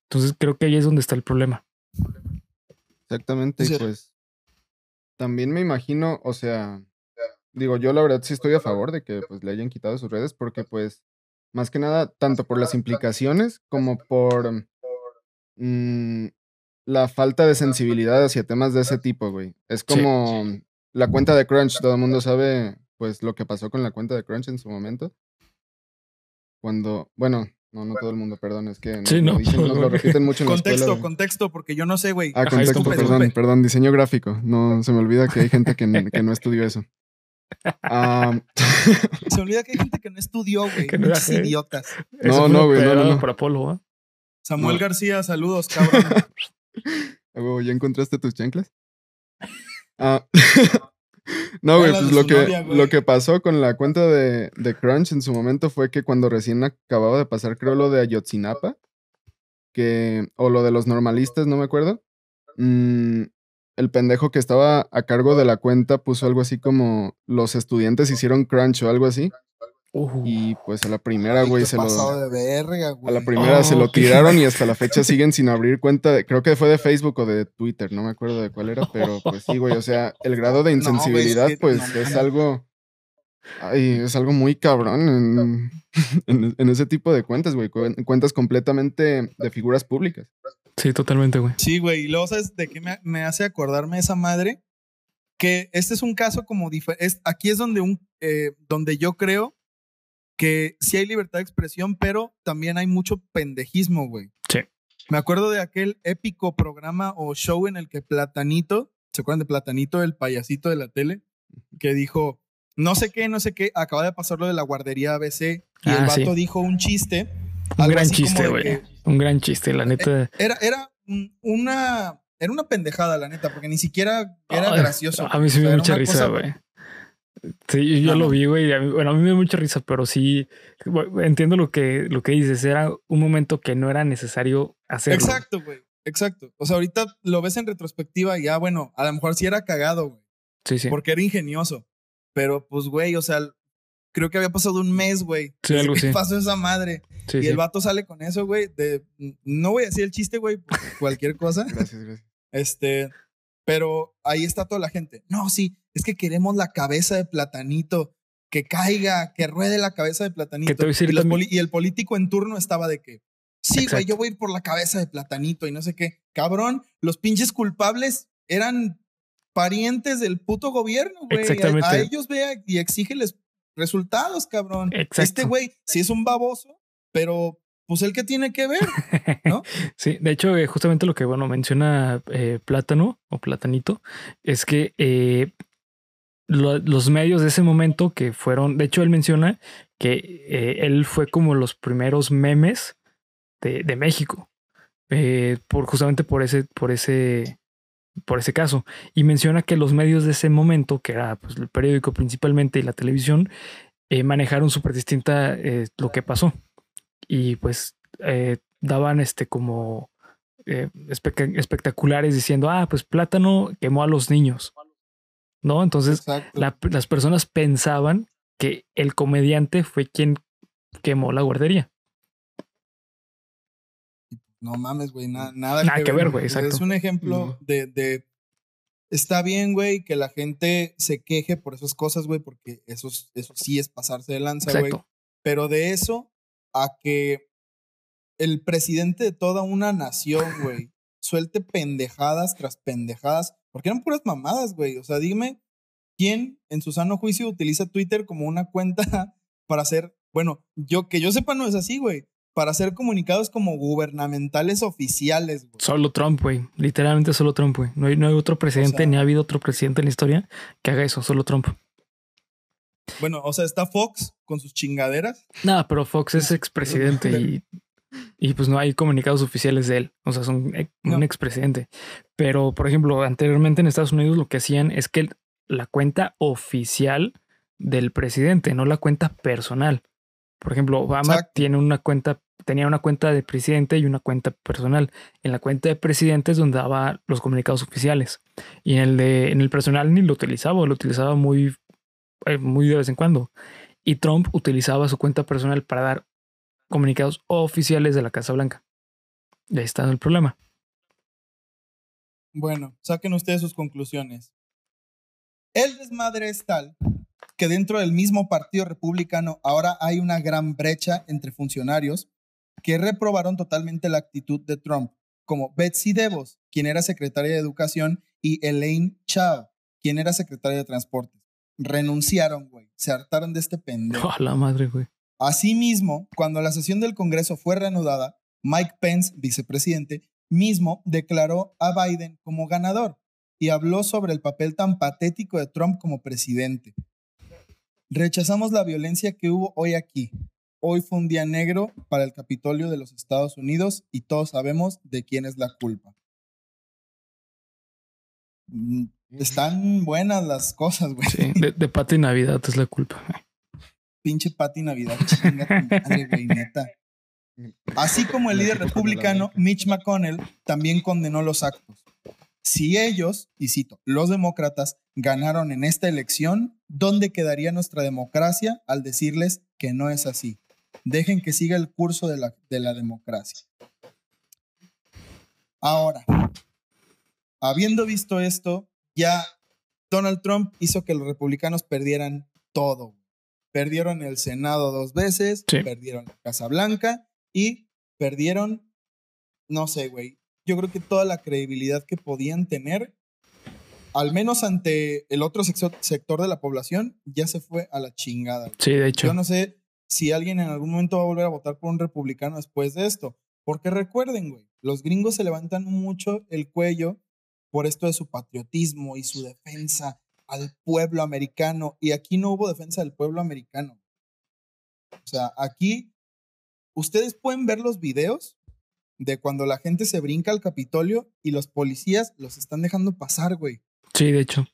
Entonces creo que ahí es donde está el problema. Exactamente, Sí. pues también me imagino, o sea, digo, yo la verdad sí estoy a favor de que pues le hayan quitado sus redes porque pues más que nada tanto por las implicaciones como por mm, la falta de sensibilidad hacia temas de ese tipo, güey. Es Sí. como la cuenta de Crunch, todo el mundo sabe pues lo que pasó con la cuenta de Crunch en su momento. Cuando, bueno, no, no todo el mundo, perdón, es que nos, Sí, lo no, dicen- nos lo repiten mucho en la escuela. Contexto, contexto, porque yo no sé, güey. Ah, Ajá, contexto, perdón, perdón, diseño gráfico. No, se me olvida que hay gente que, que no [LAUGHS] estudió eso. [LAUGHS] Se olvida que hay gente que no estudió, güey. Que no No, güey, no, no, no. Por Apolo, ¿ah? Samuel. García, saludos, cabrón. [LAUGHS] ¿ya encontraste tus chanclas? [LAUGHS] Ah, [LAUGHS] no, güey, pues lo que, novia, lo que pasó con la cuenta de, de Crunch en su momento fue que cuando recién acababa de pasar, creo, lo de Ayotzinapa, que, o lo de los normalistas, no me acuerdo, mm, el pendejo que estaba a cargo de la cuenta puso algo así como los estudiantes hicieron crunch o algo así. Uh, Y pues a la primera, güey, se lo. pasado de verga, A la primera se lo tiraron y hasta la [LAUGHS] fecha siguen sin abrir cuenta. de- creo que fue de Facebook o de Twitter, no me acuerdo de cuál era, [LAUGHS] pero pues sí, güey. O sea, el grado de No, insensibilidad, pues no es algo. Ay, es algo muy cabrón en, [LAUGHS] en- en ese tipo de cuentas, güey. cuen- Cuentas completamente de figuras públicas. sí, totalmente, güey. Sí, güey. Y luego, ¿sabes de qué me, me hace acordarme esa madre? Que este es un caso como diferente. Aquí es donde, un, eh, donde yo creo que sí hay libertad de expresión, pero también hay mucho pendejismo, güey. Sí. Me acuerdo de aquel épico programa o show en el que Platanito, ¿se acuerdan de Platanito, el payasito de la tele? Que dijo, no sé qué, no sé qué, acaba de pasar lo de la guardería ABC y el Ah, vato sí. dijo un chiste. Un gran chiste, güey. Un gran chiste, la neta. era, era un- una, era una pendejada, la neta, porque ni siquiera era Ay, gracioso. A mí O me dio mucha risa, güey. Sí, yo, No, lo vi, güey. Bueno, a mí me dio mucha risa, pero sí bueno, entiendo lo que, lo que dices. Era un momento que no era necesario hacerlo. Exacto, güey. Exacto. O sea, ahorita lo ves en retrospectiva y ya, bueno, a lo mejor sí era cagado, güey, Sí, sí. porque era ingenioso. Pero pues, güey, o sea, creo que había pasado un mes, güey. Sí, algo que sí. pasó esa madre. sí, y sí. el vato sale con eso, güey. De, no voy a decir el chiste, güey, [LAUGHS] cualquier cosa. Gracias, gracias. Este, pero ahí está toda la gente. No, sí, es que queremos la cabeza de platanito, que caiga, que ruede la cabeza de platanito. Que y, los el político en turno estaba de que, sí, güey, yo voy a ir por la cabeza de platanito y no sé qué. Cabrón, los pinches culpables eran parientes del puto gobierno, güey. A, Exactamente. a ellos vea y exígeles resultados, cabrón. Exacto. Este güey sí es un baboso, pero pues el que tiene que ver, ¿no? [LAUGHS] Sí, de hecho, eh, justamente lo que bueno menciona eh, Plátano o Platanito es que eh, lo- los medios de ese momento que fueron, de hecho, él menciona que eh, él fue como los primeros memes de, de México, eh, por justamente por ese, por ese, por ese caso. Y menciona que los medios de ese momento, que era pues, el periódico principalmente y la televisión, eh, manejaron súper distinta eh, lo que pasó. Y pues daban este como espe- espectaculares diciendo, ah, pues Plátano quemó a los niños. ¿No? Entonces la- las personas pensaban que el comediante fue quien quemó la guardería. No mames, güey, na- nada, Nada que ver, güey, exacto. Es un ejemplo No. de, de- Está bien, güey, que la gente se queje por esas cosas, güey, porque eso, es- eso sí es pasarse de lanza, güey. Pero de eso a que el presidente de toda una nación, güey, suelte pendejadas tras pendejadas, porque eran puras mamadas, güey. O sea, dime quién en su sano juicio utiliza Twitter como una cuenta [LAUGHS] para hacer, bueno, yo que yo sepa no es así, güey, para hacer comunicados como gubernamentales oficiales, güey. Solo Trump, güey. Literalmente solo Trump, güey. No hay, no hay otro presidente, sea- ni ha habido otro presidente en la historia que haga eso, solo Trump. Bueno, o sea, está Fox con sus chingaderas. Nada, pero Fox es [LAUGHS] expresidente y, y pues no hay comunicados oficiales de él. O sea, son un No. expresidente. Pero, por ejemplo, anteriormente en Estados Unidos lo que hacían es que la cuenta oficial del presidente, no la cuenta personal. Por ejemplo, Obama Exacto. tiene una cuenta, tenía una cuenta de presidente y una cuenta personal. En la cuenta de presidente es donde daba los comunicados oficiales. Y en el de, en el personal ni lo utilizaba, lo utilizaba muy, eh, muy de vez en cuando. Y Trump utilizaba su cuenta personal para dar comunicados oficiales de la Casa Blanca. Y ahí está el problema. Bueno, saquen ustedes sus conclusiones. El desmadre es tal que dentro del mismo Partido Republicano ahora hay una gran brecha entre funcionarios que reprobaron totalmente la actitud de Trump, como Betsy DeVos, quien era secretaria de Educación, y Elaine Chao, quien era secretaria de Transportes. Renunciaron, güey. Se hartaron de este pendejo. [LAUGHS] Oh, la madre, güey. Asimismo, cuando la sesión del Congreso fue reanudada, Mike Pence, vicepresidente, mismo declaró a Biden como ganador y habló sobre el papel tan patético de Trump como presidente. Rechazamos la violencia que hubo hoy aquí. Hoy fue un día negro para el Capitolio de los Estados Unidos y todos sabemos de quién es la culpa. Mm, Están buenas las cosas, güey. Sí, de, de Pati Navidad es la culpa. Pinche Pati Navidad, chinga tu madre, güey, neta. Así como el líder republicano Mitch McConnell también condenó los actos. Si ellos, y cito, los demócratas ganaron en esta elección, ¿dónde quedaría nuestra democracia al decirles que no es así? Dejen que siga el curso de la, de la democracia. Ahora, habiendo visto esto, ya Donald Trump hizo que los republicanos perdieran todo. Perdieron el Senado dos veces, Sí. perdieron la Casa Blanca y perdieron, no sé, güey. Yo creo que toda la credibilidad que podían tener, al menos ante el otro sector de la población, ya se fue a la chingada. Sí, de hecho. Yo no sé si alguien en algún momento va a volver a votar por un republicano después de esto. Porque recuerden, güey, los gringos se levantan mucho el cuello por esto de su patriotismo y su defensa al pueblo americano. Y aquí no hubo defensa del pueblo americano. O sea, aquí ustedes pueden ver los videos de cuando la gente se brinca al Capitolio y los policías los están dejando pasar, güey. Sí, de hecho.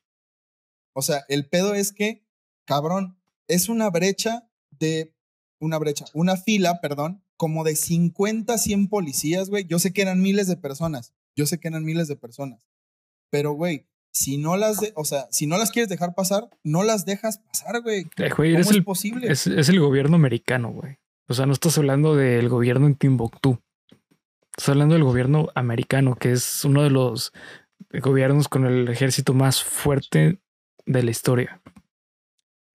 O sea, el pedo es que, cabrón, es una brecha de, una brecha, una fila, perdón, como de 50, 100 policías, güey. Yo sé que eran miles de personas, yo sé que eran miles de personas, pero, güey, si no las, de, o sea, si no las quieres dejar pasar, no las dejas pasar, güey. Eh, güey, ¿Cómo eres es el, posible? es, es el gobierno americano, güey. O sea, no estás hablando del gobierno en Timbuktu. Estás hablando del gobierno americano, que es uno de los gobiernos con el ejército más fuerte de la historia.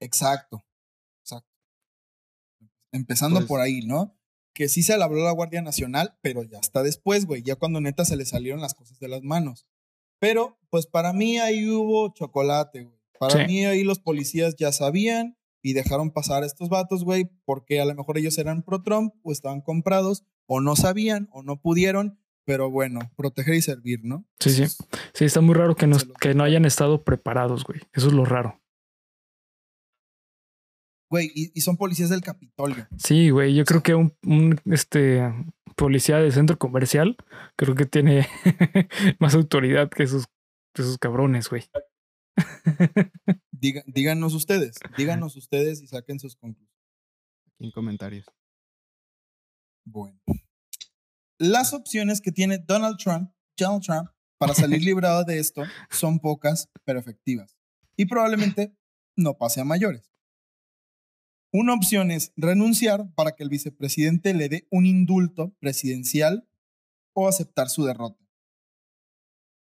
Exacto, exacto. Empezando Pues- por ahí, ¿no? Que sí se le habló a la Guardia Nacional, pero ya está después, güey, ya cuando neta se le salieron las cosas de las manos. Pero, pues para mí ahí hubo chocolate, güey. Para Sí. mí ahí los policías ya sabían y dejaron pasar a estos vatos, güey, porque a lo mejor ellos eran pro Trump o estaban comprados o no sabían o no pudieron. Pero bueno, proteger y servir, ¿no? Sí, sí. Sí, está muy raro que no, Se lo- que no hayan estado preparados, güey. Eso es lo raro. Güey, y, y son policías del Capitolio. Sí, güey. Yo creo que un, un, este policía de centro comercial creo que tiene [LAUGHS] más autoridad que esos, que esos cabrones, güey. [LAUGHS] Diga- díganos ustedes, díganos [LAUGHS] ustedes y saquen sus conclusiones. En comentarios. Bueno. Las opciones que tiene Donald Trump, Donald Trump, para salir librado de esto son pocas, pero efectivas. Y probablemente no pase a mayores. Una opción es renunciar para que el vicepresidente le dé un indulto presidencial o aceptar su derrota.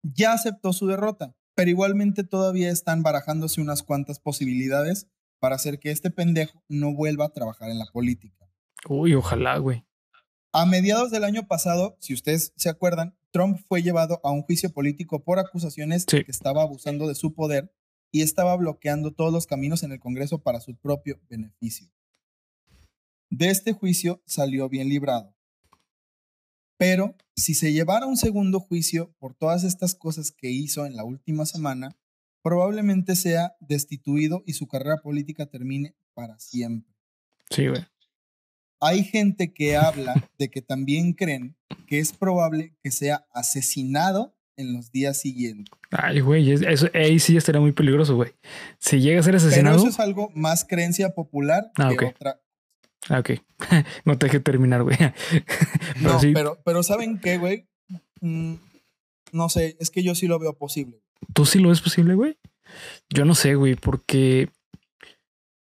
Ya aceptó su derrota, pero igualmente todavía están barajándose unas cuantas posibilidades para hacer que este pendejo no vuelva a trabajar en la política. Uy, ojalá, güey. A mediados del año pasado, si ustedes se acuerdan, Trump fue llevado a un juicio político por acusaciones Sí. de que estaba abusando de su poder y estaba bloqueando todos los caminos en el Congreso para su propio beneficio. De este juicio salió bien librado. Pero si se llevara un segundo juicio por todas estas cosas que hizo en la última semana, probablemente sea destituido y su carrera política termine para siempre. Sí, güey. Hay gente que habla de que también creen que es probable que sea asesinado en los días siguientes. Ay, güey. es- Eso ahí sí estaría muy peligroso, güey. Si llega a ser Pero asesinado. eso es algo más creencia popular Ah, que ok. otra. Ah, ok. [LAUGHS] no te dejé terminar, güey. [LAUGHS] Pero No, sí. pero, pero ¿saben qué, güey? Mm, no sé, es que yo sí lo veo posible. ¿Tú sí lo ves posible, güey? Yo no sé, güey, porque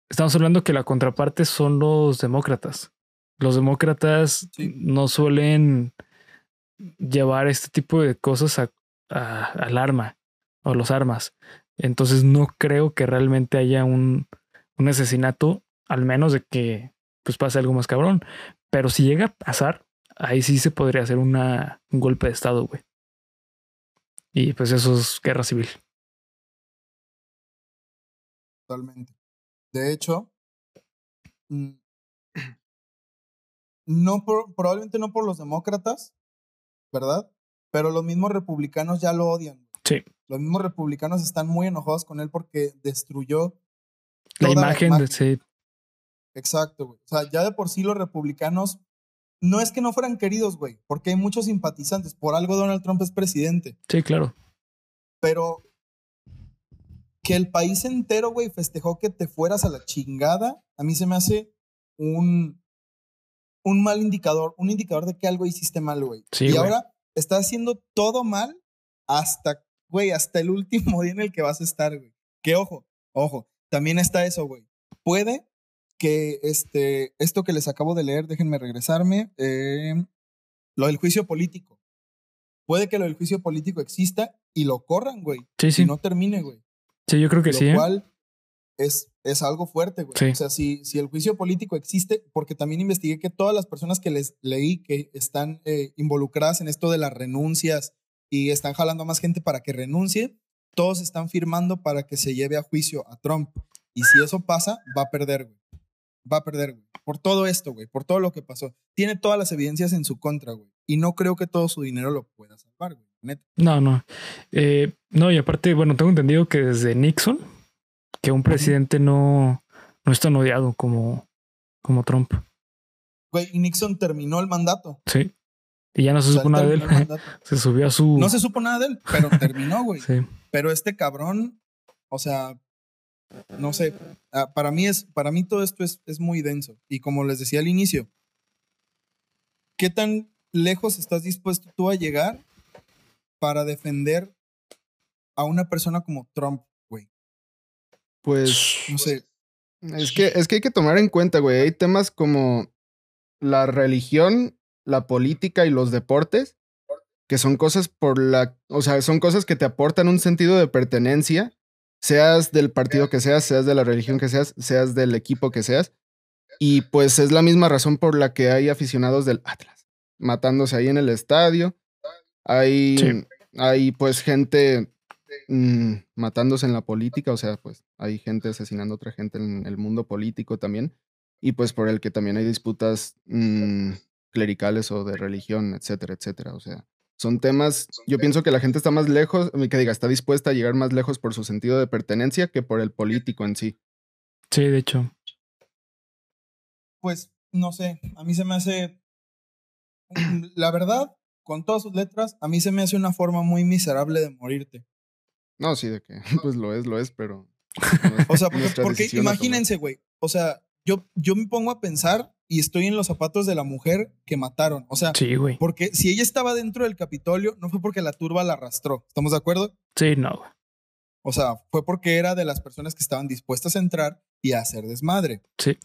estamos hablando que la contraparte son los demócratas. Los demócratas Sí. no suelen llevar este tipo de cosas a, a- al arma o los armas. Entonces no creo que realmente haya un, un asesinato, al menos de que pues pase algo más cabrón. Pero si llega a pasar, ahí sí se podría hacer una, un golpe de estado, güey. Y pues eso es guerra civil. Totalmente. De hecho, mm, [CLEARS THROAT] no por- probablemente no por los demócratas, ¿verdad? Pero los mismos republicanos ya lo odian. Sí. Los mismos republicanos están muy enojados con él porque destruyó La imagen de sí, Exacto, güey. O sea, ya de por sí los republicanos no es que no fueran queridos, güey, porque hay muchos simpatizantes. Por algo Donald Trump es presidente. sí, claro. Pero que el país entero, güey, festejó que te fueras a la chingada, a mí se me hace un, un mal indicador, un indicador de que algo hiciste mal, güey. Sí, y ahora estás haciendo todo mal hasta, güey, hasta el último [LAUGHS] día en el que vas a estar, güey. Que ojo, ojo, también está eso, güey. Puede que este, esto que les acabo de leer, déjenme regresarme, eh, lo del juicio político. Puede que lo del juicio político exista y lo corran, güey. Sí, sí. Y no termine, güey. Sí, yo creo que Lo sí. ¿eh? cual es, es algo fuerte, güey. Sí. O sea, si, si el juicio político existe, porque también investigué que todas las personas que les leí que están eh, involucradas en esto de las renuncias y están jalando a más gente para que renuncie, todos están firmando para que se lleve a juicio a Trump. Y si eso pasa, va a perder, güey. Va a perder, güey. Por todo esto, güey. Por todo lo que pasó. Tiene todas las evidencias en su contra, güey. Y no creo que todo su dinero lo pueda salvar, güey. Neta. No, no. Eh, no, y aparte, bueno, tengo entendido que desde Nixon, que un presidente no, no es tan odiado como, como Trump. Güey, y Nixon terminó el mandato. Sí. Y ya no se O sea, supo nada de él. [LAUGHS] Se subió a su. No se supo nada de él, pero [LAUGHS] terminó, güey. Sí. Pero este cabrón, o sea, no sé, ah, para mí es, para mí todo esto es, es muy denso. Y como les decía al inicio, ¿qué tan lejos estás dispuesto tú a llegar para defender a una persona como Trump? Pues No sé. es que, es que hay que tomar en cuenta, güey. Hay temas como la religión, la política y los deportes, que son cosas por la, o sea, son cosas que te aportan un sentido de pertenencia, seas del partido que seas, seas de la religión que seas, seas del equipo que seas. Y pues es la misma razón por la que hay aficionados del Atlas matándose ahí en el estadio. Hay, Sí. hay pues gente mm, matándose en la política, o sea, pues hay gente asesinando a otra gente en el mundo político también, y pues por el que también hay disputas mm, clericales o de religión, etcétera, etcétera. O sea, son temas, yo pienso que la gente está más lejos, que diga, está dispuesta a llegar más lejos por su sentido de pertenencia que por el político en sí. Sí, de hecho. Pues, no sé, a mí se me hace, la verdad, con todas sus letras, a mí se me hace una forma muy miserable de morirte. No, sí, de que, [LAUGHS] pues lo es, lo es, pero... o sea, porque, imagínense, güey, o sea, yo, yo me pongo a pensar y estoy en los zapatos de la mujer que mataron. O sea, sí, güey. porque si ella estaba dentro del Capitolio, no fue porque la turba la arrastró. ¿Estamos de acuerdo? Sí, no. O sea, fue porque era de las personas que estaban dispuestas a entrar y a hacer desmadre. Sí.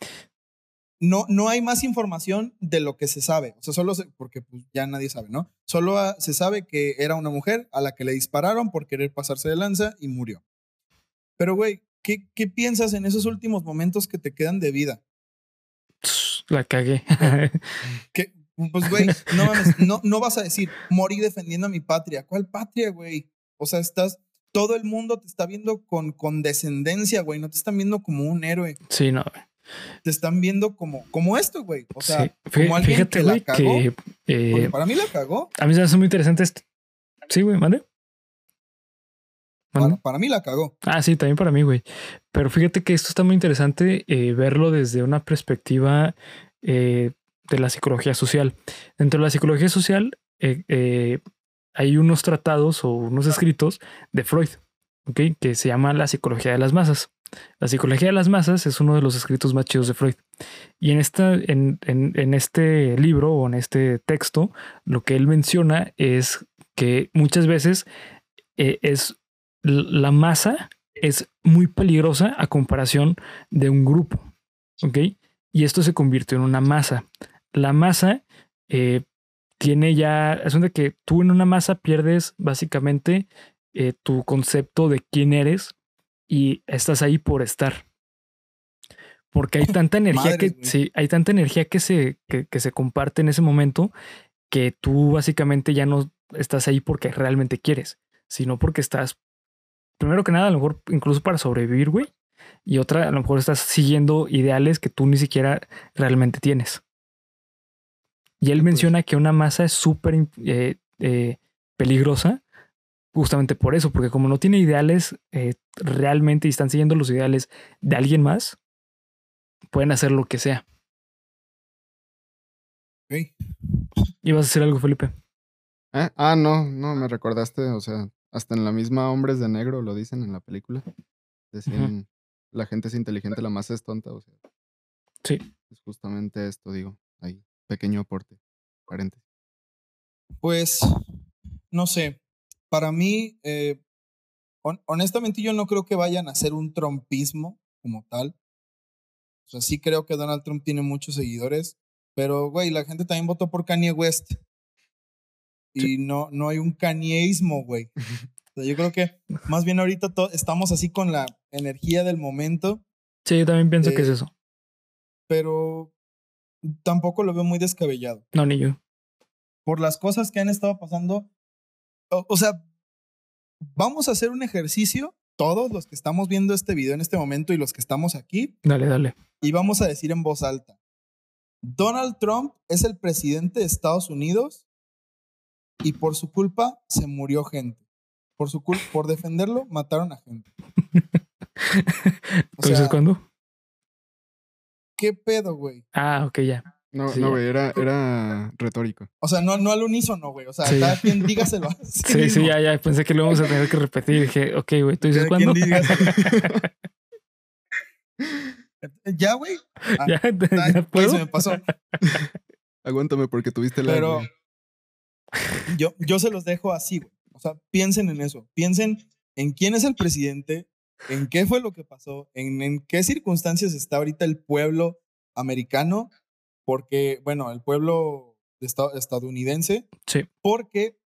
No, no hay más información de lo que se sabe. O sea, solo porque pues, ya nadie sabe, ¿no? Solo se sabe que era una mujer a la que le dispararon por querer pasarse de lanza y murió. Pero, güey, ¿qué, ¿qué piensas en esos últimos momentos que te quedan de vida? La cagué. [LAUGHS] ¿Qué? Pues, güey, no mames, no, no vas a decir, morí defendiendo a mi patria. ¿Cuál patria, güey? O sea, estás, todo el mundo te está viendo con condescendencia, güey, no te están viendo como un héroe. Sí, no, Te están viendo como, como esto, güey. O sea, como alguien Fíjate, que la cagó. Eh, para mí la cagó. A mí se me hace muy interesante esto. Sí, güey, mande. Para, mí la cagó. Ah, sí, también para mí, güey. Pero fíjate que esto está muy interesante eh, verlo desde una perspectiva eh, de la psicología social. Dentro de la psicología social eh, hay unos tratados o unos escritos de Freud, que se llama la psicología de las masas. La psicología de las masas es uno de los escritos más chidos de Freud. Y en, esta, en, en este libro o en este texto, lo que él menciona es que muchas veces es la masa es muy peligrosa a comparación de un grupo. ¿Ok? Y esto se convirtió en una masa. La masa eh, tiene ya, es donde que tú en una masa pierdes básicamente eh, tu concepto de quién eres y estás ahí por estar. Porque hay [LAUGHS] tanta energía que sí, hay tanta energía que se, que se comparte en ese momento que tú básicamente ya no estás ahí porque realmente quieres, sino porque estás primero que nada, a lo mejor incluso para sobrevivir, güey. Y otra, a lo mejor estás siguiendo ideales que tú ni siquiera realmente tienes. Y él pues. menciona que una masa es súper eh, eh, peligrosa justamente por eso, porque como no tiene ideales eh, realmente y están siguiendo los ideales de alguien más, pueden hacer lo que sea. ¿Y ¿Ibas a hacer algo, Felipe? Ah, no, no, me recordaste, o sea, hasta en la misma Hombres de Negro lo dicen en la película. Decían, la gente es inteligente, la masa es tonta. O sea, sí. Es justamente esto, digo. Ahí, pequeño aporte. Paréntesis. Pues, no sé. Para mí, eh, honestamente, yo no creo que vayan a hacer un trompismo como tal. O sea, sí creo que Donald Trump tiene muchos seguidores, pero, güey, la gente también votó por Kanye West y no, no hay un canieísmo, güey. [LAUGHS] yo creo que más bien ahorita estamos así con la energía del momento. Sí, yo también pienso que es eso. Pero tampoco lo veo muy descabellado. No, ni yo. Por las cosas que han estado pasando. O, sea, vamos a hacer un ejercicio, todos los que estamos viendo este video en este momento y los que estamos aquí. Dale, dale. Y vamos a decir en voz alta. Donald Trump es el presidente de Estados Unidos y por su culpa se murió gente. Por su culpa, por defenderlo, mataron a gente. [LAUGHS] Entonces, ¿cuándo? ¿Qué pedo, güey? Ah, ok, ya. No, no, güey, era, era retórico. O sea, no, no al unísono, güey. O sea, cada quien dígaselo. [LAUGHS] sí, sí, ya, ya. Pensé que lo íbamos a tener que repetir. Dije, ok, güey, ¿tú dices cuándo? [LAUGHS] ya, güey. Ah, ya, ya, ¿puedo? Se me pasó. [LAUGHS] Aguántame porque tuviste la. Pero, yo, yo se los dejo así, güey. O sea, piensen en eso. Piensen en quién es el presidente, en qué fue lo que pasó, en, en qué circunstancias está ahorita el pueblo americano, porque, bueno, el pueblo estadounidense. Sí. Porque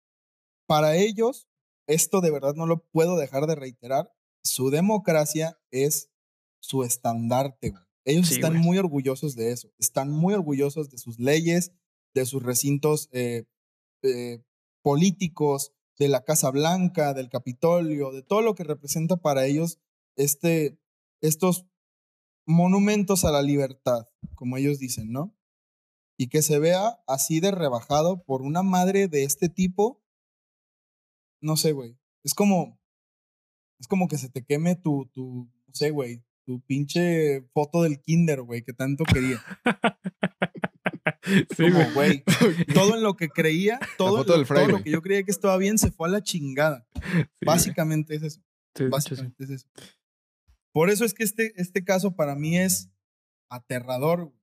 para ellos, esto de verdad no lo puedo dejar de reiterar, su democracia es su estandarte, güey. Ellos están muy orgullosos de eso, están muy orgullosos de sus leyes, de sus recintos eh, eh, políticos, de la Casa Blanca, del Capitolio, de todo lo que representa para ellos este, estos monumentos a la libertad, como ellos dicen, ¿no? Y que se vea así de rebajado por una madre de este tipo, no sé, güey. Es como, es como que se te queme tu, tu, no sé, güey, tu pinche foto del kinder, güey, que tanto quería. Sí, Como, güey. todo en lo que creía, todo, lo, todo lo que yo creía que estaba bien se fue a la chingada. Sí. Básicamente es eso. Sí. Básicamente es eso. Por eso es que este, este caso para mí es aterrador, güey,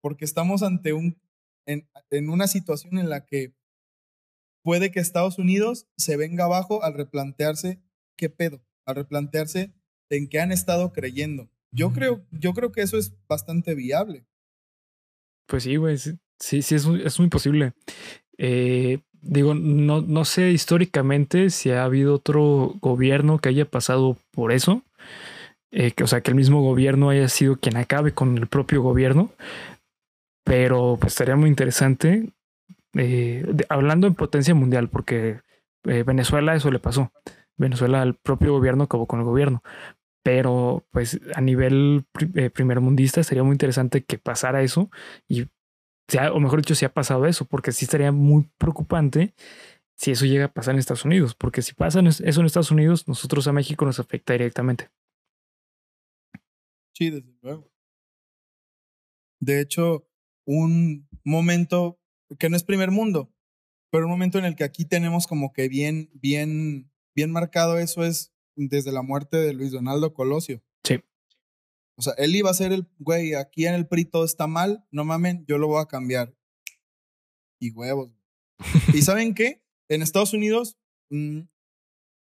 porque estamos ante un, en, en una situación en la que puede que Estados Unidos se venga abajo al replantearse qué pedo, al replantearse en qué han estado creyendo. Yo creo, yo creo que eso es bastante viable. Pues sí, güey. Sí, sí, es, muy- es muy posible. Eh, digo, no, no sé históricamente si ha habido otro gobierno que haya pasado por eso. Eh, que, o sea, que el mismo gobierno haya sido quien acabe con el propio gobierno. Pero pues estaría muy interesante. eh, hablando en potencia mundial, porque eh, Venezuela eso le pasó. Venezuela, el propio gobierno acabó con el gobierno. Pero pues a nivel eh, primermundista sería muy interesante que pasara eso y o mejor dicho, si ha pasado eso, porque sí estaría muy preocupante si eso llega a pasar en Estados Unidos, porque si pasa eso en Estados Unidos, nosotros a México nos afecta directamente. Sí, desde luego. De hecho, un momento que no es primer mundo, pero un momento en el que aquí tenemos como que bien, bien, bien marcado eso es desde la muerte de Luis Donaldo Colosio. Sí. O sea, él iba a ser el, güey, aquí en el PRI todo está mal, no mamen, yo lo voy a cambiar. Y huevos. [LAUGHS] ¿Y saben qué? En Estados Unidos, mm,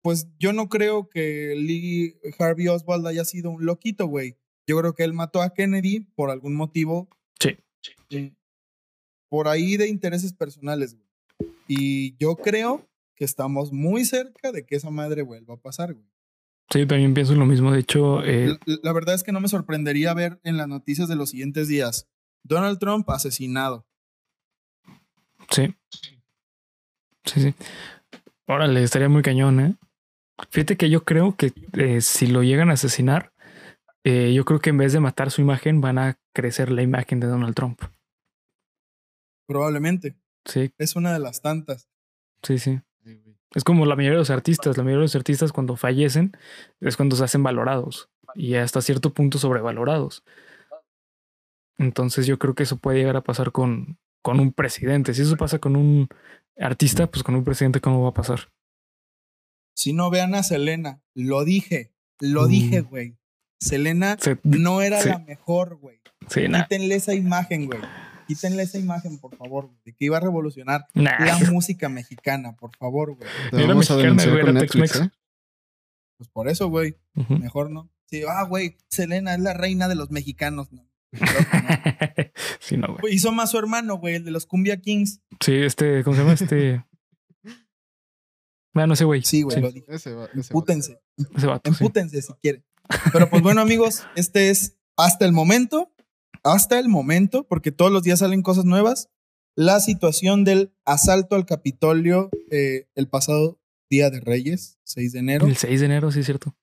pues yo no creo que Lee Harvey Oswald haya sido un loquito, güey. Yo creo que él mató a Kennedy por algún motivo. Eh, Por ahí de intereses personales, güey. Y yo creo que estamos muy cerca de que esa madre vuelva a pasar, güey. Sí, yo también pienso lo mismo. De hecho, eh, La, la verdad es que no me sorprendería ver en las noticias de los siguientes días Donald Trump asesinado. sí. Sí, sí. Órale, estaría muy cañón, ¿eh? Fíjate que yo creo que eh, si lo llegan a asesinar, eh, yo creo que en vez de matar su imagen, van a crecer la imagen de Donald Trump. Probablemente. Sí, Es una de las tantas. sí, sí. Es como la mayoría de los artistas. La mayoría de los artistas cuando fallecen es cuando se hacen valorados y hasta cierto punto sobrevalorados. Entonces yo creo que eso puede llegar a pasar con, con un presidente. Si eso pasa con un artista, pues con un presidente, ¿cómo va a pasar? Si no vean a Selena, lo dije, lo Mm. dije, güey. Selena Se- no era sí. la mejor, güey. sí, nah, Quítenle esa imagen, güey. Quítenle esa imagen, por favor, güey, de que iba a revolucionar nah. la música mexicana, por favor, güey. Era vamos a mexicana, güey, era Netflix, Tex-Mex. ¿eh? Pues por eso, güey, mejor no. Sí, ah, güey, Selena es la reina de los mexicanos, ¿no? Claro que no. sí, no, güey. Hizo más su hermano, güey, el de los Cumbia Kings. Sí, este, ¿cómo se llama? Este. [LAUGHS] Bueno, ese güey. Sí, güey, lo dije. Ese va- ese va. Empútense, Ese vato, sí. empútense si quieren. Pero pues bueno, amigos, este es hasta el momento, hasta el momento, porque todos los días salen cosas nuevas, la situación del asalto al Capitolio eh, el pasado Día de Reyes, 6 de enero. El 6 de enero, sí, es cierto.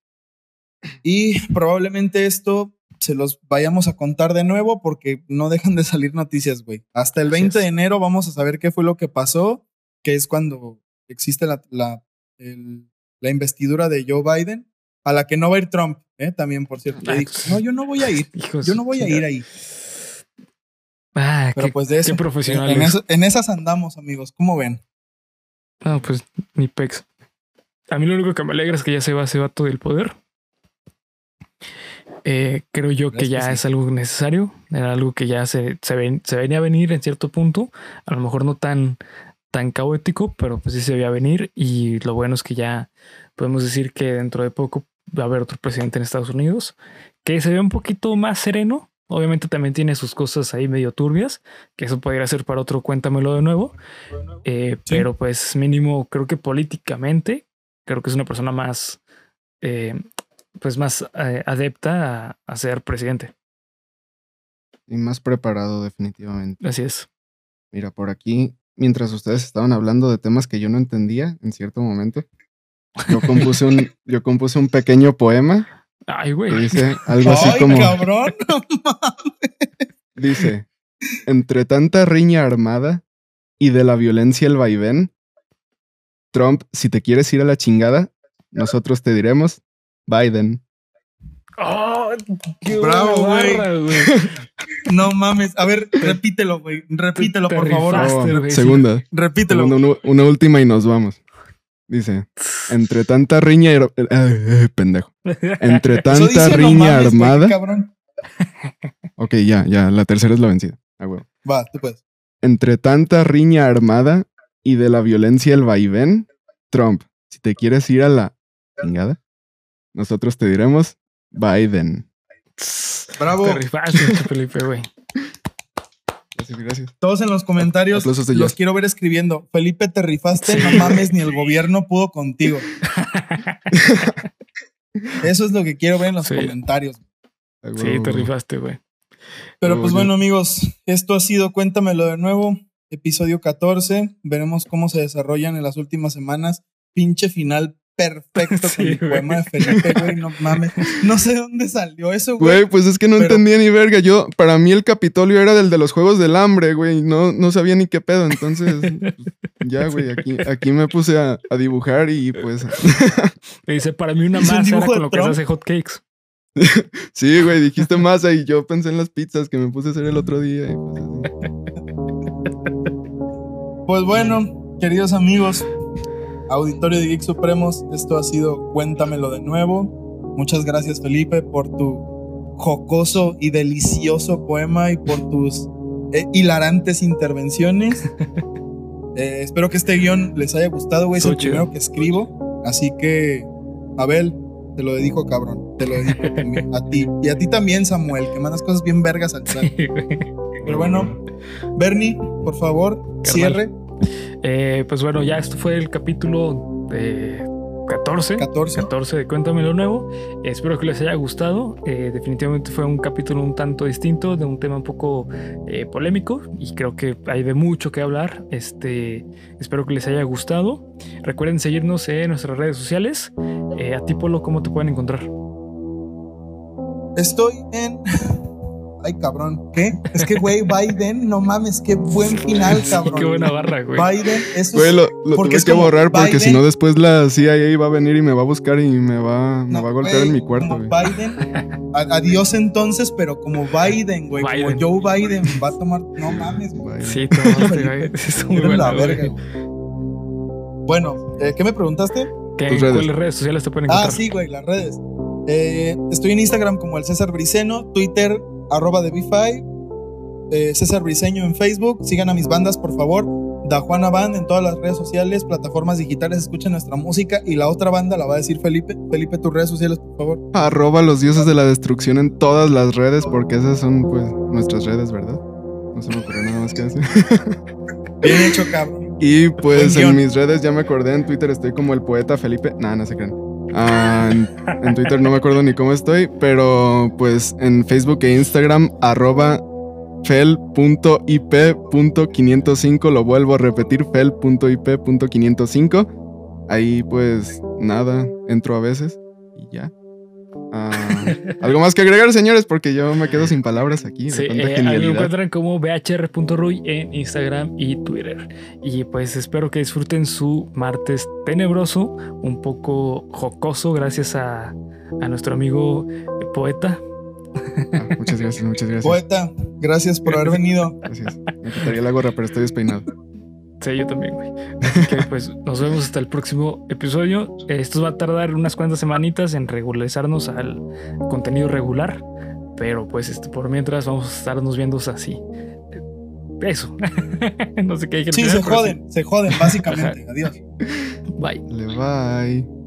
Y probablemente esto se los vayamos a contar de nuevo porque no dejan de salir noticias, güey. Hasta el Así 20 de enero vamos a saber qué fue lo que pasó, que es cuando existe la, la, el- la investidura de Joe Biden, a la que no va a ir Trump, ¿eh? también, por cierto. Le Ah, dijo, no, yo no voy a ir, [LAUGHS] yo no voy a ir ahí. Ah, Pero qué, pues de eso, profesional. en, esas andamos, amigos. ¿Cómo ven? No, pues ni pex. A mí lo único que me alegra es que ya se va ese vato del poder. Eh, creo yo que ¿Crees que ya es algo necesario. Era algo que ya se, se, ven- se venía a venir en cierto punto. A lo mejor no tan, tan caótico, pero pues sí se veía venir. Y lo bueno es que ya podemos decir que dentro de poco va a haber otro presidente en Estados Unidos que se ve un poquito más sereno. Obviamente también tiene sus cosas ahí medio turbias, que eso podría ser para otro cuéntamelo de nuevo. Eh, Sí. Pero pues mínimo creo que políticamente creo que es una persona más eh, pues más eh, adepta a, a ser presidente. Y más preparado, definitivamente. Así es. Mira, por aquí mientras ustedes estaban hablando de temas que yo no entendía en cierto momento, yo compuse un, yo compuse un pequeño poema Ay, güey. dice algo así Ay, como, cabrón. no mames. dice, entre tanta riña armada y de la violencia el vaivén, Trump, si te quieres ir a la chingada, nosotros te diremos, Biden. Oh, qué Bravo, güey. No mames. A ver, repítelo, güey. Repítelo, Te por favor. rifaste, segunda. Repítelo. Una última y nos vamos. Dice, [LAUGHS] entre tanta riña... y- eh, eh, pendejo. Entre Eso tanta riña mames, armada... cabrón. [LAUGHS] Ok, ya, ya, la tercera es la vencida. Ah, huevo. Va, tú puedes. Entre tanta riña armada y de la violencia el vaivén, Trump, si te quieres ir a la chingada, nosotros te diremos Biden. [LAUGHS] Bravo. Te rifaste, Felipe, güey. Gracias, gracias. Todos en los comentarios los quiero ver escribiendo. Felipe, te rifaste, Sí. no mames, ni el gobierno pudo contigo. [LAUGHS] Eso es lo que quiero ver en los Sí. comentarios. Sí, te rifaste, güey. Pero pues bueno, amigos, esto ha sido Cuéntamelo de nuevo, episodio 14. Veremos cómo se desarrollan en las últimas semanas. Pinche final perfecto Sí, con el güey. poema de Felipe, güey, no mames. No sé dónde salió eso, güey. Güey, pues es que no Pero- entendía ni verga. Yo, para mí el Capitolio era del de los Juegos del Hambre, güey. No, no sabía ni qué pedo. Entonces, pues, ya, güey, aquí, aquí me puse a, a dibujar y pues... Me [LAUGHS] dice, para mí una ¿Es un masa era con lo que se hace hot cakes. [LAUGHS] Sí, güey, dijiste masa y yo pensé en las pizzas que me puse a hacer el otro día. y pues, así. Pues bueno, queridos amigos, auditorio de Geek Supremos, esto ha sido Cuéntamelo de nuevo. Muchas gracias, Felipe, por tu jocoso y delicioso poema y por tus eh, hilarantes intervenciones. [LAUGHS] Eh, espero que este guion les haya gustado, güey. Es el primero que escribo. Así que, Abel, te lo dedico, cabrón. Te lo dedico también a ti. Y a ti también, Samuel, que mandas cosas bien vergas al chat. Pero bueno, Bernie, por favor, cierre. Eh, pues bueno, ya esto fue el capítulo de 14. 14. 14 de Cuéntame lo Nuevo. Espero que les haya gustado. Eh, definitivamente fue un capítulo un tanto distinto, de un tema un poco eh, polémico y creo que hay de mucho que hablar. Este, espero que les haya gustado. Recuerden seguirnos en nuestras redes sociales. Eh, a ti, Polo, ¿cómo te pueden encontrar? Estoy en. [LAUGHS] Ay, cabrón. ¿Qué? Es que, güey, Biden, no mames, qué buen final, cabrón. qué buena barra, güey. Biden, eso Güey, es. lo, lo porque tuve es que borrar porque si no después la CIA va a venir y me va a buscar y me va, me no, va a golpear güey, en mi cuarto, como güey. Biden. a- Adiós entonces, pero como Biden, güey. Biden. Como Joe Biden va a tomar. No mames, güey. Sí, tomaste, [LAUGHS] güey. Está muy buena, la verga, güey. Bueno, eh, ¿qué me preguntaste? ¿Qué- Tus redes. ¿Cuáles redes sociales te pueden encontrar? Ah, sí, güey, las redes. Eh, estoy en Instagram como el César Briceno, Twitter, arroba de B5, eh, César Briceño en Facebook. Sigan a mis bandas, por favor. Da Juana Band en todas las redes sociales, plataformas digitales, escuchen nuestra música. Y la otra banda la va a decir Felipe. Felipe, tus redes sociales, por favor. Arroba los dioses de la destrucción en todas las redes porque esas son, pues, nuestras redes, ¿verdad? No se me ocurrió nada más que decir. [LAUGHS] Bien hecho, cabrón. Y pues en mis redes ya me acordé, en Twitter estoy como el poeta Felipe. Nah, no se crean. Ah, en, en Twitter no me acuerdo ni cómo estoy, pero pues en Facebook e Instagram, arroba fel.ip.505, lo vuelvo a repetir, fel.ip.505. Ahí pues nada, entro a veces y ya. Ah, Algo más que agregar, señores, porque yo me quedo sin palabras aquí. Sí, eh, ahí me encuentran como bhr.ruy en Instagram y Twitter. Y pues espero que disfruten su martes tenebroso, un poco jocoso, gracias a, a nuestro amigo poeta. Ah, muchas gracias, muchas gracias. Poeta, gracias por haber venido. Gracias. Me quitaría la gorra, pero estoy despeinado. Sí, yo también, güey. Así que [LAUGHS] pues nos vemos hasta el próximo episodio. Esto va a tardar unas cuantas semanitas en regularizarnos al contenido regular. Pero pues este, por mientras vamos a estarnos viendo así. Eso. [LAUGHS] no sé qué hay que Sí, se joden, se joden, básicamente. [LAUGHS] Adiós. Bye. Le bye.